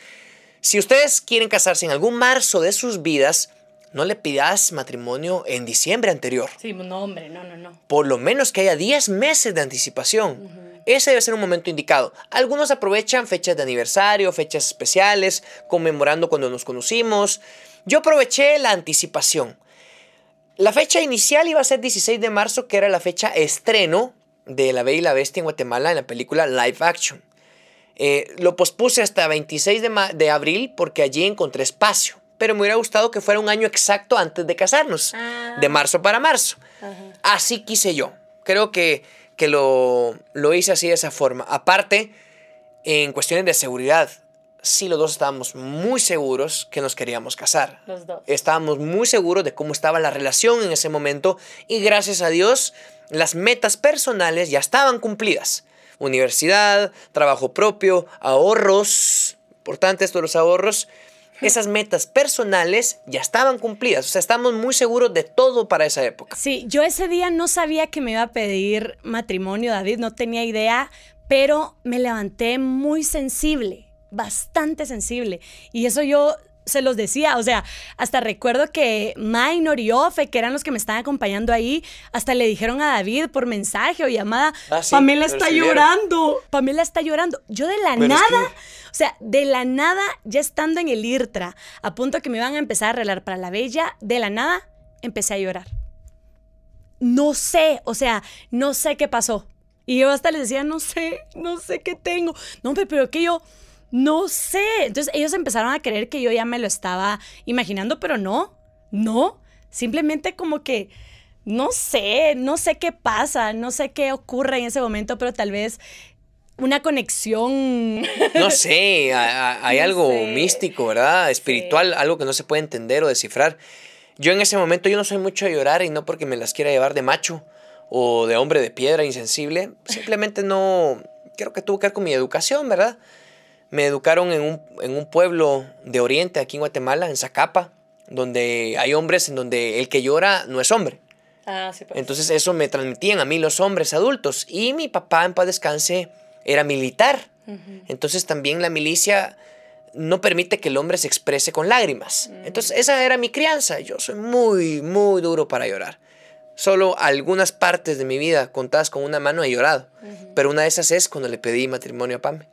si ustedes quieren casarse en algún marzo de sus vidas, no le pidas matrimonio en diciembre anterior. Sí, no, hombre, no, no, no. Por lo menos que haya 10 meses de anticipación. Ese debe ser un momento indicado. Algunos aprovechan fechas de aniversario, fechas especiales, conmemorando cuando nos conocimos. Yo aproveché la anticipación. La fecha inicial iba a ser 16 de marzo, que era la fecha estreno de La Bella y la Bestia en Guatemala en la película Live Action. Eh, lo pospuse hasta 26 de, de abril porque allí encontré espacio pero me hubiera gustado que fuera un año exacto antes de casarnos, de ah. marzo para marzo. Así quise yo. Creo que, que lo, lo hice así de esa forma. Aparte, en cuestiones de seguridad, sí los dos estábamos muy seguros que nos queríamos casar. Los dos. Estábamos muy seguros de cómo estaba la relación en ese momento y gracias a Dios las metas personales ya estaban cumplidas. Universidad, trabajo propio, ahorros, importante esto de los ahorros. Esas metas personales ya estaban cumplidas, o sea, estamos muy seguros de todo para esa época. Sí, yo ese día no sabía que me iba a pedir matrimonio, David, no tenía idea, pero me levanté muy sensible bastante sensible. Y eso yo se los decía, o sea, hasta recuerdo que Minor y Ofe, que eran los que me estaban acompañando ahí, hasta le dijeron a David por mensaje o llamada, Ah, sí, Pamela está llorando, Pamela está llorando. Yo de la Pero es nada, que- o sea, de la nada, ya estando en el IRTRA, a punto que me iban a empezar a arreglar para la bella, de la nada, empecé a llorar. No sé, o sea, no sé qué pasó. Y yo hasta les decía, no sé, no sé qué tengo. No, hombre, pero que yo, no sé. Entonces ellos empezaron a creer que yo ya me lo estaba imaginando, pero no, no. Simplemente como que, no sé, no sé qué pasa, no sé qué ocurre en ese momento, pero tal vez una conexión. No sé, a- a- hay No algo sé. místico, ¿verdad? Espiritual, algo que no se puede entender o descifrar. Yo en ese momento yo no soy mucho de llorar y no porque me las quiera llevar de macho o de hombre de piedra insensible, simplemente no, creo que tuvo que ver con mi educación, ¿verdad? Me educaron en un, en un pueblo de Oriente, aquí en Guatemala, en Zacapa, donde hay hombres en donde el que llora no es hombre. Ah, sí, Entonces eso me transmitían a mí los hombres adultos. Y mi papá, en paz descanse, era militar. Entonces también la milicia no permite que el hombre se exprese con lágrimas. Entonces esa era mi crianza. Yo soy muy, muy duro para llorar. Solo algunas partes de mi vida contadas con una mano he llorado. Pero una de esas es cuando le pedí matrimonio a Pame.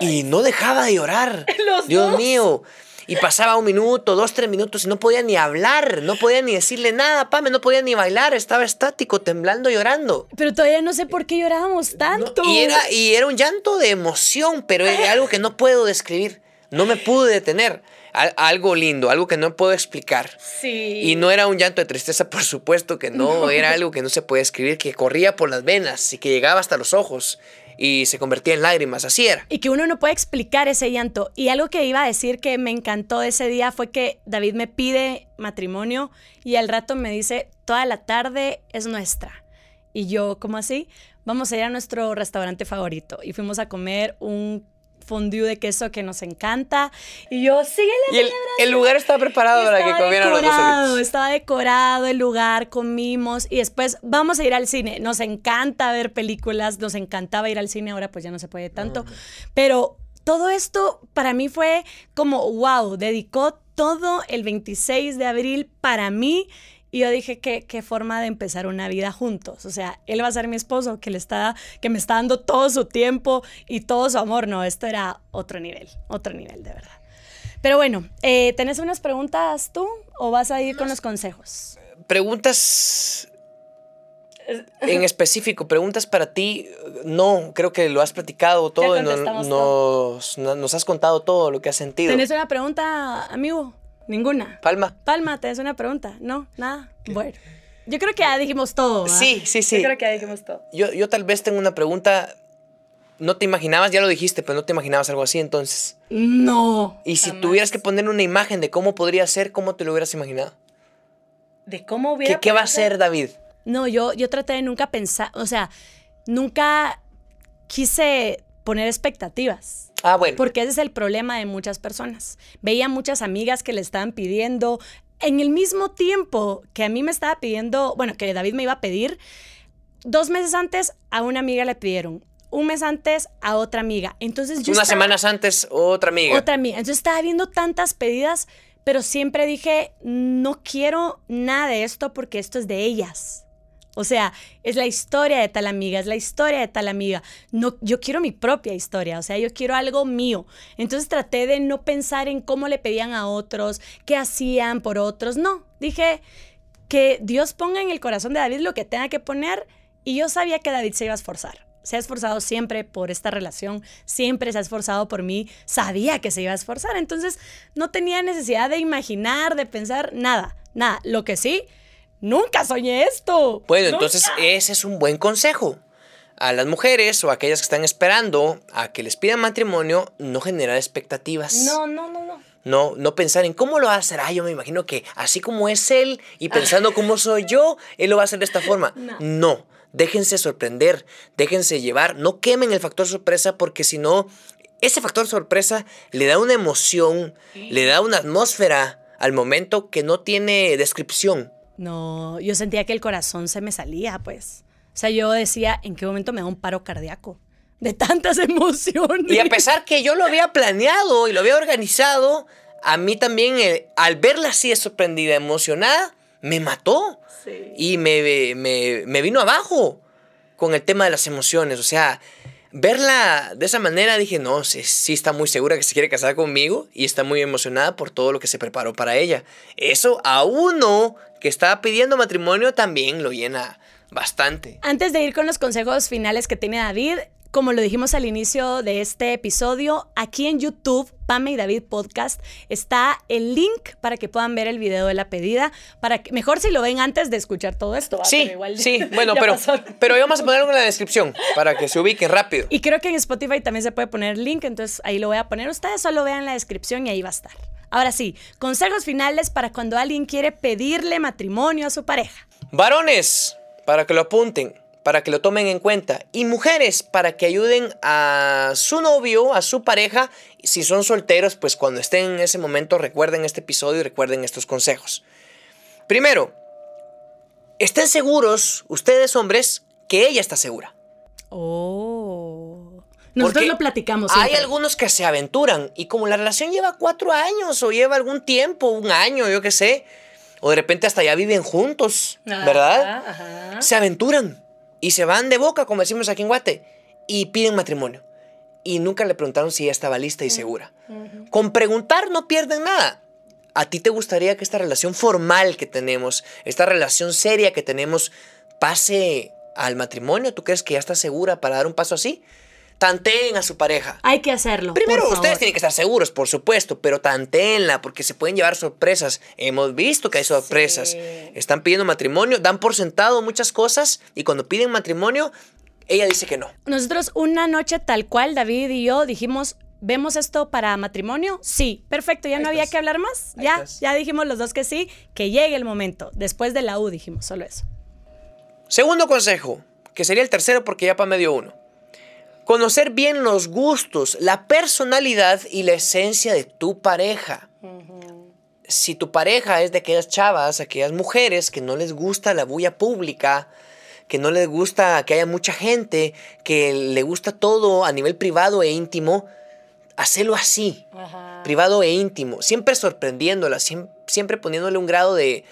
Y no dejaba de llorar. Los Dios dos. mío. Y pasaba un minuto, dos, tres minutos y no podía ni hablar, no podía ni decirle nada, Pame, no podía ni bailar, estaba estático, temblando, llorando. Pero todavía no sé por qué llorábamos tanto. Y era, y era un llanto de emoción, pero era algo que no puedo describir. No me pude detener. Al- algo lindo, algo que no puedo explicar. Sí. Y no era un llanto de tristeza, por supuesto que no, era algo que no se puede escribir, que corría por las venas y que llegaba hasta los ojos y se convertía en lágrimas, así era. Y que uno no puede explicar ese llanto. Y algo que iba a decir que me encantó de ese día fue que David me pide matrimonio y al rato me dice, toda la tarde es nuestra. Y yo, ¿cómo así? Vamos a ir a nuestro restaurante favorito. Y fuimos a comer un fondue de queso que nos encanta. Y yo, síguele. Y el, el lugar estaba preparado para que comieran los dos estaba decorado el lugar, comimos y después vamos a ir al cine. Nos encanta ver películas, nos encantaba ir al cine, ahora pues ya no se puede tanto. Pero todo esto para mí fue como, wow, dedicó todo el 26 de abril para mí. Y yo dije, ¿qué, qué forma de empezar una vida juntos. O sea, él va a ser mi esposo, que, le está, que me está dando todo su tiempo y todo su amor. No, esto era otro nivel, otro nivel, de verdad. Pero bueno, eh, ¿tenés unas preguntas tú o vas a ir con los consejos? Preguntas en específico, preguntas para ti. No, creo que lo has platicado todo y nos, nos, nos has contado todo lo que has sentido. ¿Tenés una pregunta, amigo? Ninguna. Palma. Palma, ¿tenés una pregunta? No, nada. Bueno, yo creo que ya dijimos todo. ¿verdad? Sí, sí, sí. Yo creo que ya dijimos todo. Yo, yo tal vez tengo una pregunta. No te imaginabas, ya lo dijiste, pero no te imaginabas algo así entonces. No. Y si jamás. tuvieras que poner una imagen de cómo podría ser, ¿cómo te lo hubieras imaginado? ¿De cómo hubiera ¿Qué, qué va a ser David? No, yo, yo traté de nunca pensar, o sea, nunca quise poner expectativas. Ah, bueno. Porque ese es el problema de muchas personas. Veía muchas amigas que le estaban pidiendo, en el mismo tiempo que a mí me estaba pidiendo, bueno, que David me iba a pedir, dos meses antes a una amiga le pidieron, un mes antes a otra amiga. Entonces yo Unas estaba- semanas antes, otra amiga. otra amiga. Entonces estaba viendo tantas pedidas, pero siempre dije, no quiero nada de esto porque esto es de ellas. O sea, es la historia de tal amiga, es la historia de tal amiga. No, yo quiero mi propia historia, o sea, yo quiero algo mío. Entonces traté de no pensar en cómo le pedían a otros, qué hacían por otros. No, dije que Dios ponga en el corazón de David lo que tenga que poner y yo sabía que David se iba a esforzar. Se ha esforzado siempre por esta relación, siempre se ha esforzado por mí, sabía que se iba a esforzar, entonces no tenía necesidad de imaginar, de pensar, nada, nada. Lo que sí, Nunca soñé esto. Bueno, entonces ese es un buen consejo. A las mujeres o a aquellas que están esperando a que les pidan matrimonio, no generar expectativas. No, no, no, no. No, no pensar en cómo lo va a hacer. Ah, yo me imagino que así como es él y pensando cómo soy yo, él lo va a hacer de esta forma. No. no. Déjense sorprender, déjense llevar, no quemen el factor sorpresa porque si no, ese factor sorpresa le da una emoción, le da una atmósfera al momento que no tiene descripción. No, yo sentía que el corazón se me salía, pues. O sea, yo decía, ¿en qué momento me da un paro cardíaco? De tantas emociones. Y a pesar que yo lo había planeado y lo había organizado, a mí también, eh, al verla así de sorprendida, emocionada, me mató. Sí. Y me, me, me vino abajo con el tema de las emociones. O sea, verla de esa manera dije, no, sí, sí, está muy segura que se quiere casar conmigo y está muy emocionada por todo lo que se preparó para ella. Eso a uno que estaba pidiendo matrimonio también lo llena bastante. Antes de ir con los consejos finales que tiene David, como lo dijimos al inicio de este episodio, aquí en YouTube, Pame y David Podcast, está el link para que puedan ver el video de la pedida. Para que, mejor si lo ven antes de escuchar todo esto. ¿va? Sí, Pero igual sí, bueno, ya pero, pasó. pero vamos a poner algo en la descripción para que se ubiquen rápido. Y creo que en Spotify también se puede poner el link, entonces ahí lo voy a poner. Ustedes solo vean la descripción y ahí va a estar. Ahora sí, consejos finales para cuando alguien quiere pedirle matrimonio a su pareja. Varones, para que lo apunten, para que lo tomen en cuenta. Y mujeres, para que ayuden a su novio, a su pareja. Si son solteros, pues cuando estén en ese momento recuerden este episodio y recuerden estos consejos. Primero, estén seguros, ustedes hombres, que ella está segura. Oh. Nosotros Porque lo platicamos. Hay algunos que se aventuran y como la relación lleva cuatro años o lleva algún tiempo, un año, yo qué sé, o de repente hasta ya viven juntos, ¿verdad? Ajá, ajá. Se aventuran y se van de boca, como decimos aquí en Guate, y piden matrimonio. Y nunca le preguntaron si ella estaba lista y segura. Con preguntar no pierden nada. ¿A ti te gustaría que esta relación formal que tenemos, esta relación seria que tenemos, pase al matrimonio? ¿Tú crees que ya está segura para dar un paso así? Tanteen a su pareja. Hay que hacerlo. Primero, por ustedes favor. tienen que estar seguros, por supuesto, pero tanteenla porque se pueden llevar sorpresas. Hemos visto que hay sorpresas. Sí. Están pidiendo matrimonio, dan por sentado muchas cosas y cuando piden matrimonio, ella dice que no. Nosotros una noche tal cual, David y yo dijimos, ¿vemos esto para matrimonio? Sí, perfecto, ya Ahí no había que hablar más. Ahí Ya, estás. ya dijimos los dos que sí, que llegue el momento. Después de la U dijimos solo eso. Segundo consejo, que sería el tercero porque ya para medio uno. Conocer bien los gustos, la personalidad y la esencia de tu pareja. Si tu pareja es de aquellas chavas, aquellas mujeres que no les gusta la bulla pública, que no les gusta que haya mucha gente, que le gusta todo a nivel privado e íntimo, hacelo así, privado e íntimo, siempre sorprendiéndola, siem- siempre poniéndole un grado de,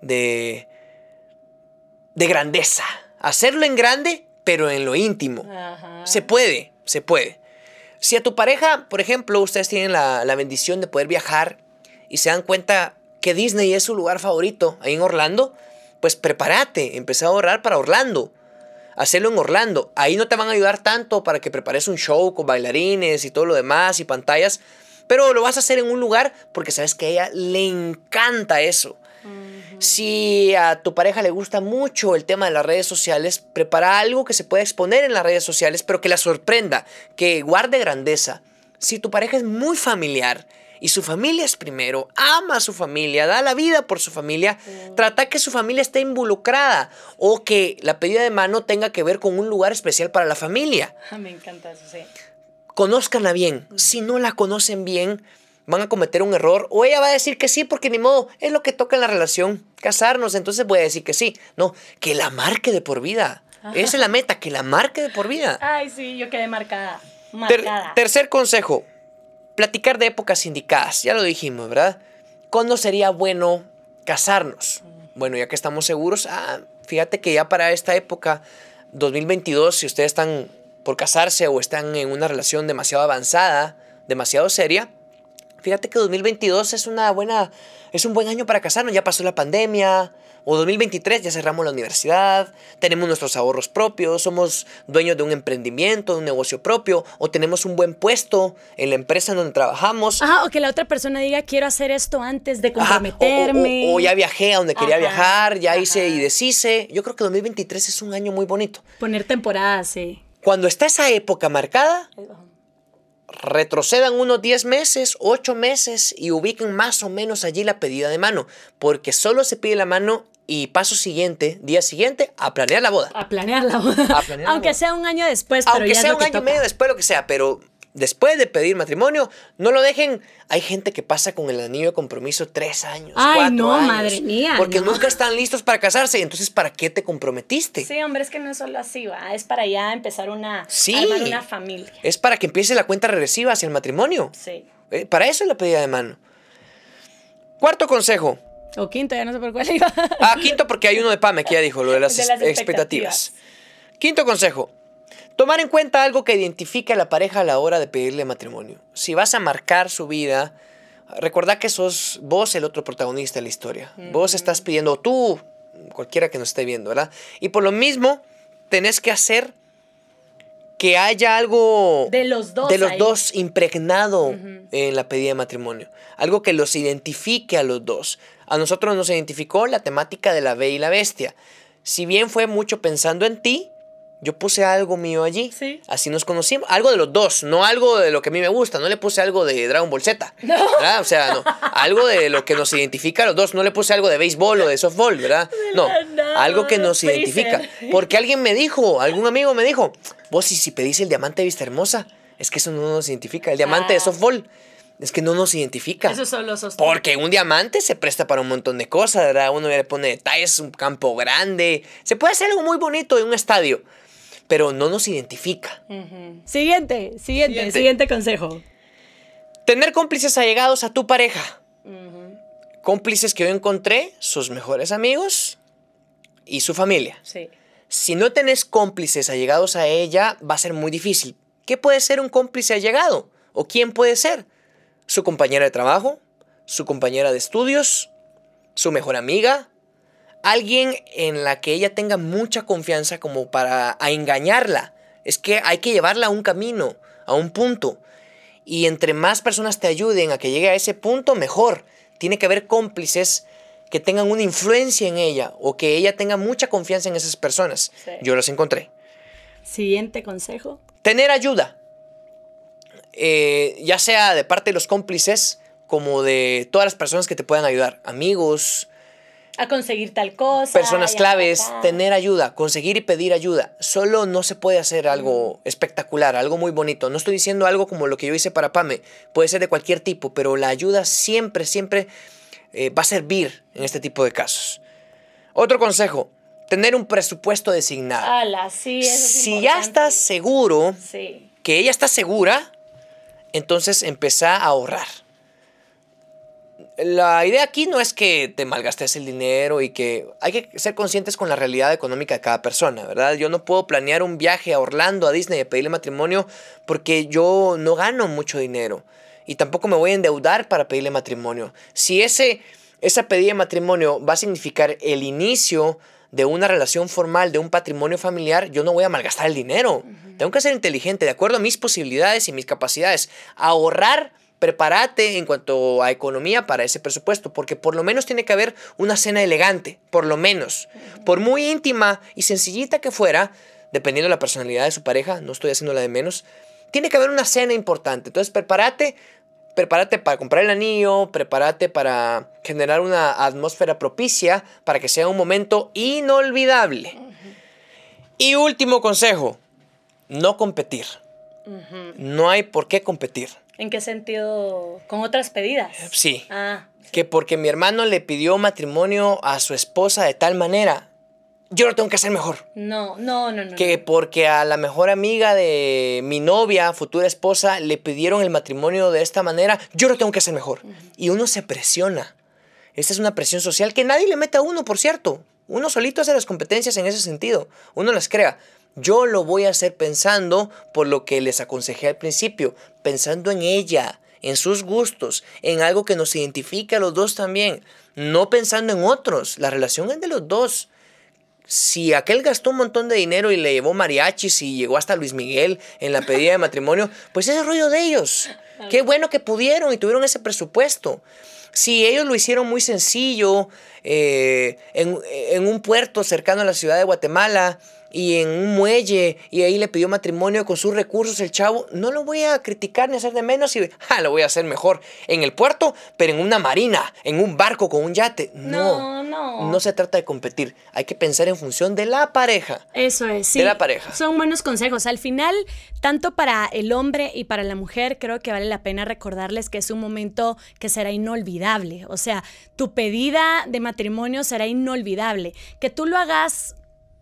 de, de grandeza. Hacerlo en grande, pero en lo íntimo. Se puede, se puede. Si a tu pareja, por ejemplo, ustedes tienen la, la bendición de poder viajar y se dan cuenta que Disney es su lugar favorito ahí en Orlando, pues prepárate, empecé a ahorrar para Orlando. Hacerlo en Orlando. Ahí no te van a ayudar tanto para que prepares un show con bailarines y todo lo demás y pantallas, pero lo vas a hacer en un lugar porque sabes que a ella le encanta eso. Si a tu pareja le gusta mucho el tema de las redes sociales, prepara algo que se pueda exponer en las redes sociales, pero que la sorprenda, que guarde grandeza. Si tu pareja es muy familiar y su familia es primero, ama a su familia, da la vida por su familia, trata que su familia esté involucrada o que la pedida de mano tenga que ver con un lugar especial para la familia Me encanta eso, sí. conózcanla bien. Si no la conocen bien, van a cometer un error. O ella va a decir que sí, porque ni modo, es lo que toca en la relación, casarnos, entonces voy a decir que sí. No, que la marque de por vida. Esa es la meta, que la marque de por vida. Ay, sí, yo quedé marcada. Ter- Marcada. tercer consejo, platicar de épocas indicadas. Ya lo dijimos, ¿verdad? ¿Cuándo sería bueno casarnos? Bueno, ya que estamos seguros, ah, fíjate que ya para esta época, 2022, si ustedes están por casarse o están en una relación demasiado avanzada, demasiado seria, Fíjate que 2022 es una buena, es un buen año para casarnos. Ya pasó la pandemia. O 2023 ya cerramos la universidad, tenemos nuestros ahorros propios, somos dueños de un emprendimiento, de un negocio propio, o tenemos un buen puesto en la empresa en donde trabajamos. Ajá, o que la otra persona diga, quiero hacer esto antes de comprometerme. o, ya viajé a donde quería viajar, ya hice y deshice. Yo creo que 2023 es un año muy bonito. Poner temporada, sí. Cuando está esa época marcada, retrocedan unos 10 meses, 8 meses y ubiquen más o menos allí la pedida de mano, porque solo se pide la mano y paso siguiente, día siguiente, a planear la boda. A planear la boda. Aunque sea un año después, pero Aunque sea un año y medio después, lo que sea, pero después de pedir matrimonio, no lo dejen. Hay gente que pasa con el anillo de compromiso tres años. Ay, no, madre mía. Porque nunca están listos para casarse. Entonces, ¿para qué te comprometiste? Sí, hombre, es que no es solo así, va. Es para ya empezar una, sí, una familia. Es para que empiece la cuenta regresiva hacia el matrimonio. Sí. Eh, para eso es la pedida de mano. Cuarto consejo. O quinto, ya no sé por cuál iba. Ah, quinto porque hay uno de Pame que ya dijo, lo de las, expectativas. Quinto consejo. Tomar en cuenta algo que identifique a la pareja a la hora de pedirle matrimonio. Si vas a marcar su vida, recordad que sos vos el otro protagonista de la historia. Vos estás pidiendo, tú, cualquiera que nos esté viendo, ¿verdad? Y por lo mismo, tenés que hacer que haya algo de los dos, de los dos impregnado en la pedida de matrimonio. Algo que los identifique a los dos. A nosotros nos identificó la temática de la B y la bestia. Si bien fue mucho pensando en ti, yo puse algo mío allí. Sí. Así nos conocimos. Algo de los dos, no algo de lo que a mí me gusta. No le puse algo de Dragon Ball Z. No. ¿verdad? O sea, no. Algo de lo que nos identifica a los dos. No le puse algo de béisbol o de softball, ¿verdad? No. Algo que nos identifica. Porque alguien me dijo, algún amigo me dijo, vos, si pedís el diamante de vista hermosa, es que eso no nos identifica. El diamante de ah. softball. Es que no nos identifica. Eso son los Porque un diamante se presta para un montón de cosas, ¿verdad? Uno ya le pone detalles, un campo grande. Se puede hacer algo muy bonito en un estadio pero no nos identifica. siguiente, siguiente, siguiente, consejo. Tener cómplices allegados a tu pareja. Cómplices que yo encontré, sus mejores amigos y su familia. Sí. Si no tenés cómplices allegados a ella, va a ser muy difícil. ¿Qué puede ser un cómplice allegado? ¿O quién puede ser? ¿Su compañera de trabajo? ¿Su compañera de estudios? ¿Su mejor amiga? Alguien en la que ella tenga mucha confianza como para engañarla. Es que hay que llevarla a un camino, a un punto. Y entre más personas te ayuden a que llegue a ese punto, mejor. Tiene que haber cómplices que tengan una influencia en ella o que ella tenga mucha confianza en esas personas. Yo los encontré. Siguiente consejo. Tener ayuda. Eh, ya sea de parte de los cómplices como de todas las personas que te puedan ayudar. Amigos, a conseguir tal cosa. Personas claves, tener ayuda, conseguir y pedir ayuda. Solo no se puede hacer algo mm. espectacular, algo muy bonito. No estoy diciendo algo como lo que yo hice para Pame, puede ser de cualquier tipo, pero la ayuda siempre, siempre eh, va a servir en este tipo de casos. Otro consejo, tener un presupuesto designado. sí, si ya estás seguro que ella está segura, entonces empezá a ahorrar la idea aquí no es que te malgastes el dinero y que hay que ser conscientes con la realidad económica de cada persona, ¿verdad? Yo no puedo planear un viaje a Orlando, a Disney, y pedirle matrimonio porque yo no gano mucho dinero y tampoco me voy a endeudar para pedirle matrimonio. Si ese, esa pedida de matrimonio va a significar el inicio de una relación formal, de un patrimonio familiar, yo no voy a malgastar el dinero. Tengo que ser inteligente, de acuerdo a mis posibilidades y mis capacidades. Ahorrar prepárate en cuanto a economía para ese presupuesto, porque por lo menos tiene que haber una cena elegante, por lo menos. Por muy íntima y sencillita que fuera, dependiendo de la personalidad de su pareja, no estoy haciendo la de menos, tiene que haber una cena importante. Entonces, prepárate, prepárate para comprar el anillo, prepárate para generar una atmósfera propicia para que sea un momento inolvidable. Y último consejo, no competir. No hay por qué competir. ¿En qué sentido? ¿Con otras pedidas? Sí. Ah. Que porque mi hermano le pidió matrimonio a su esposa de tal manera, yo lo tengo que hacer mejor. No, no, no, no. Que porque a la mejor amiga de mi novia, futura esposa, le pidieron el matrimonio de esta manera, yo lo tengo que hacer mejor. Y uno se presiona. Esta es una presión social que nadie le mete a uno, por cierto. Uno solito hace las competencias en ese sentido. Uno las crea. Yo lo voy a hacer pensando por lo que les aconsejé al principio, pensando en ella, en sus gustos, en algo que nos identifique a los dos también, no pensando en otros. La relación es de los dos. Si aquel gastó un montón de dinero y le llevó mariachis y llegó hasta Luis Miguel en la pedida de matrimonio, pues ese rollo de ellos. Qué bueno que pudieron y tuvieron ese presupuesto. Si ellos lo hicieron muy sencillo, eh, en, en un puerto cercano a la ciudad de Guatemala, y en un muelle y ahí le pidió matrimonio con sus recursos el chavo, no lo voy a criticar ni hacer de menos y ah, lo voy a hacer mejor en el puerto, pero en una marina, en un barco con un yate. No, no. No se trata de competir, hay que pensar en función de la pareja. Eso es, sí. De la pareja. Son buenos consejos. Al final, tanto para el hombre y para la mujer, creo que vale la pena recordarles que es un momento que será inolvidable. O sea, tu pedida de matrimonio será inolvidable. Que tú lo hagas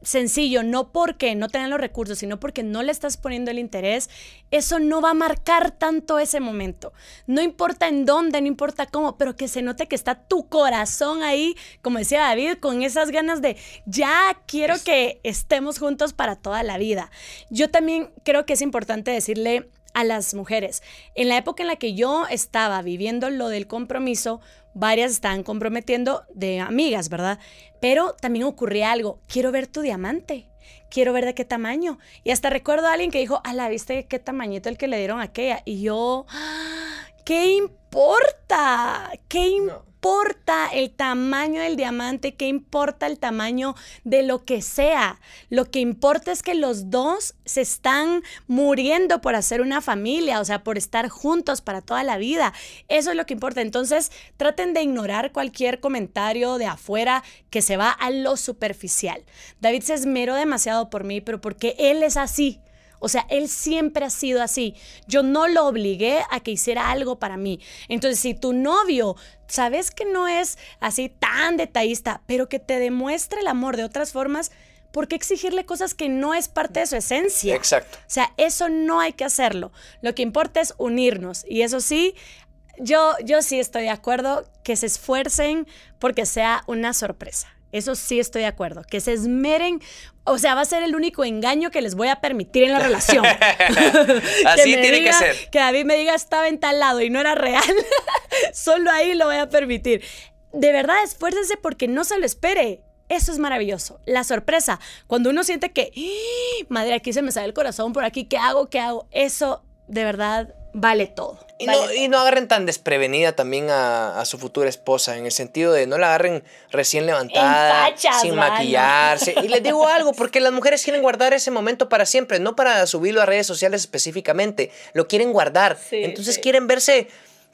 sencillo, no porque no tengan los recursos, sino porque no le estás poniendo el interés, eso no va a marcar tanto ese momento. No importa en dónde, no importa cómo, pero que se note que está tu corazón ahí, como decía David, con esas ganas de ya quiero que estemos juntos para toda la vida. Yo también creo que es importante decirle a las mujeres, en la época en la que yo estaba viviendo lo del compromiso, varias estaban comprometiendo de amigas, ¿verdad? Pero también ocurría algo, quiero ver tu diamante, quiero ver de qué tamaño. Y hasta recuerdo a alguien que dijo, a la viste qué tamañito el que le dieron a aquella. Y yo, ¡Ah! ¿qué importa? ¿Qué importa? Importa el tamaño del diamante? ¿Qué importa el tamaño de lo que sea? Lo que importa es que los dos se están muriendo por hacer una familia, o sea, por estar juntos para toda la vida. Eso es lo que importa. Entonces, traten de ignorar cualquier comentario de afuera que se va a lo superficial. David se esmeró demasiado por mí, pero porque él es así. O sea, él siempre ha sido así. Yo no lo obligué a que hiciera algo para mí. Entonces, si tu novio, sabes que no es así tan detallista, pero que te demuestre el amor de otras formas, ¿por qué exigirle cosas que no es parte de su esencia? Exacto. O sea, eso no hay que hacerlo. Lo que importa es unirnos. Y eso sí, yo, yo sí estoy de acuerdo que se esfuercen porque sea una sorpresa. Eso sí estoy de acuerdo. Que se esmeren. O sea, va a ser el único engaño que les voy a permitir en la relación. Así tiene que ser. Que David me diga estaba en tal lado y no era real. Solo ahí lo voy a permitir. De verdad, esfuércense porque no se lo espere. Eso es maravilloso. La sorpresa. Cuando uno siente que, ¡Ah! madre, aquí se me sale el corazón, por aquí, ¿qué hago? ¿Qué hago? Eso de verdad vale todo. Y, no, y no agarren tan desprevenida también a, su futura esposa, en el sentido de no la agarren recién levantada, sin maquillarse. Y les digo algo, porque las mujeres quieren guardar ese momento para siempre, no para subirlo a redes sociales específicamente, lo quieren guardar. Entonces quieren verse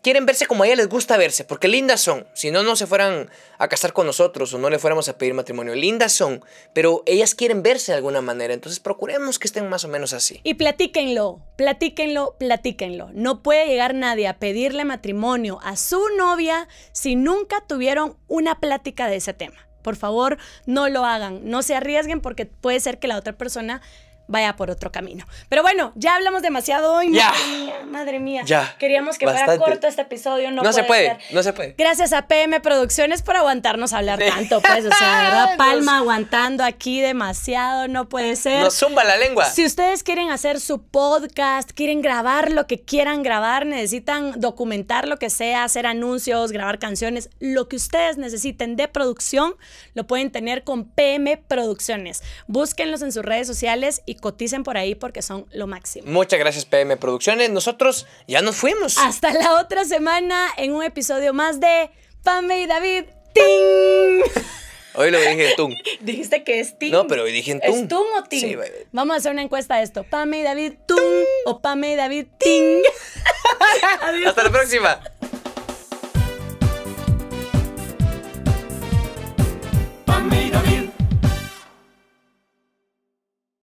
quieren verse como a ella les gusta verse, porque lindas son. Si no, no se fueran a casar con nosotros o no le fuéramos a pedir matrimonio. Lindas son, pero ellas quieren verse de alguna manera. Entonces procuremos que estén más o menos así. Y platíquenlo, platíquenlo, platíquenlo. No puede llegar nadie a pedirle matrimonio a su novia si nunca tuvieron una plática de ese tema. Por favor, no lo hagan, no se arriesguen porque puede ser que la otra persona vaya por otro camino. Pero bueno, ya hablamos demasiado hoy. Ya. Madre mía, madre mía. Ya. Queríamos que fuera corto este episodio. No, no se puede, ser. no se puede. Gracias a PM Producciones por aguantarnos hablar tanto, pues. O sea, ¿verdad? Palma aguantando aquí demasiado, no puede ser. Nos zumba la lengua. Si ustedes quieren hacer su podcast, quieren grabar lo que quieran grabar, necesitan documentar lo que sea, hacer anuncios, grabar canciones, lo que ustedes necesiten de producción, lo pueden tener con PM Producciones. Búsquenlos en sus redes sociales y coticen por ahí porque son lo máximo. Muchas gracias PM Producciones. Nosotros ya nos fuimos. Hasta la otra semana en un episodio más de Pame y David. ¡Ting! Hoy lo dije Tung. Dijiste que es Ting. No, pero hoy dije Tung. ¿Es Tung o Ting? Sí, Vamos a hacer una encuesta de esto. Pame y David Tung o Pame y David Ting. Hasta la próxima. Pame y David.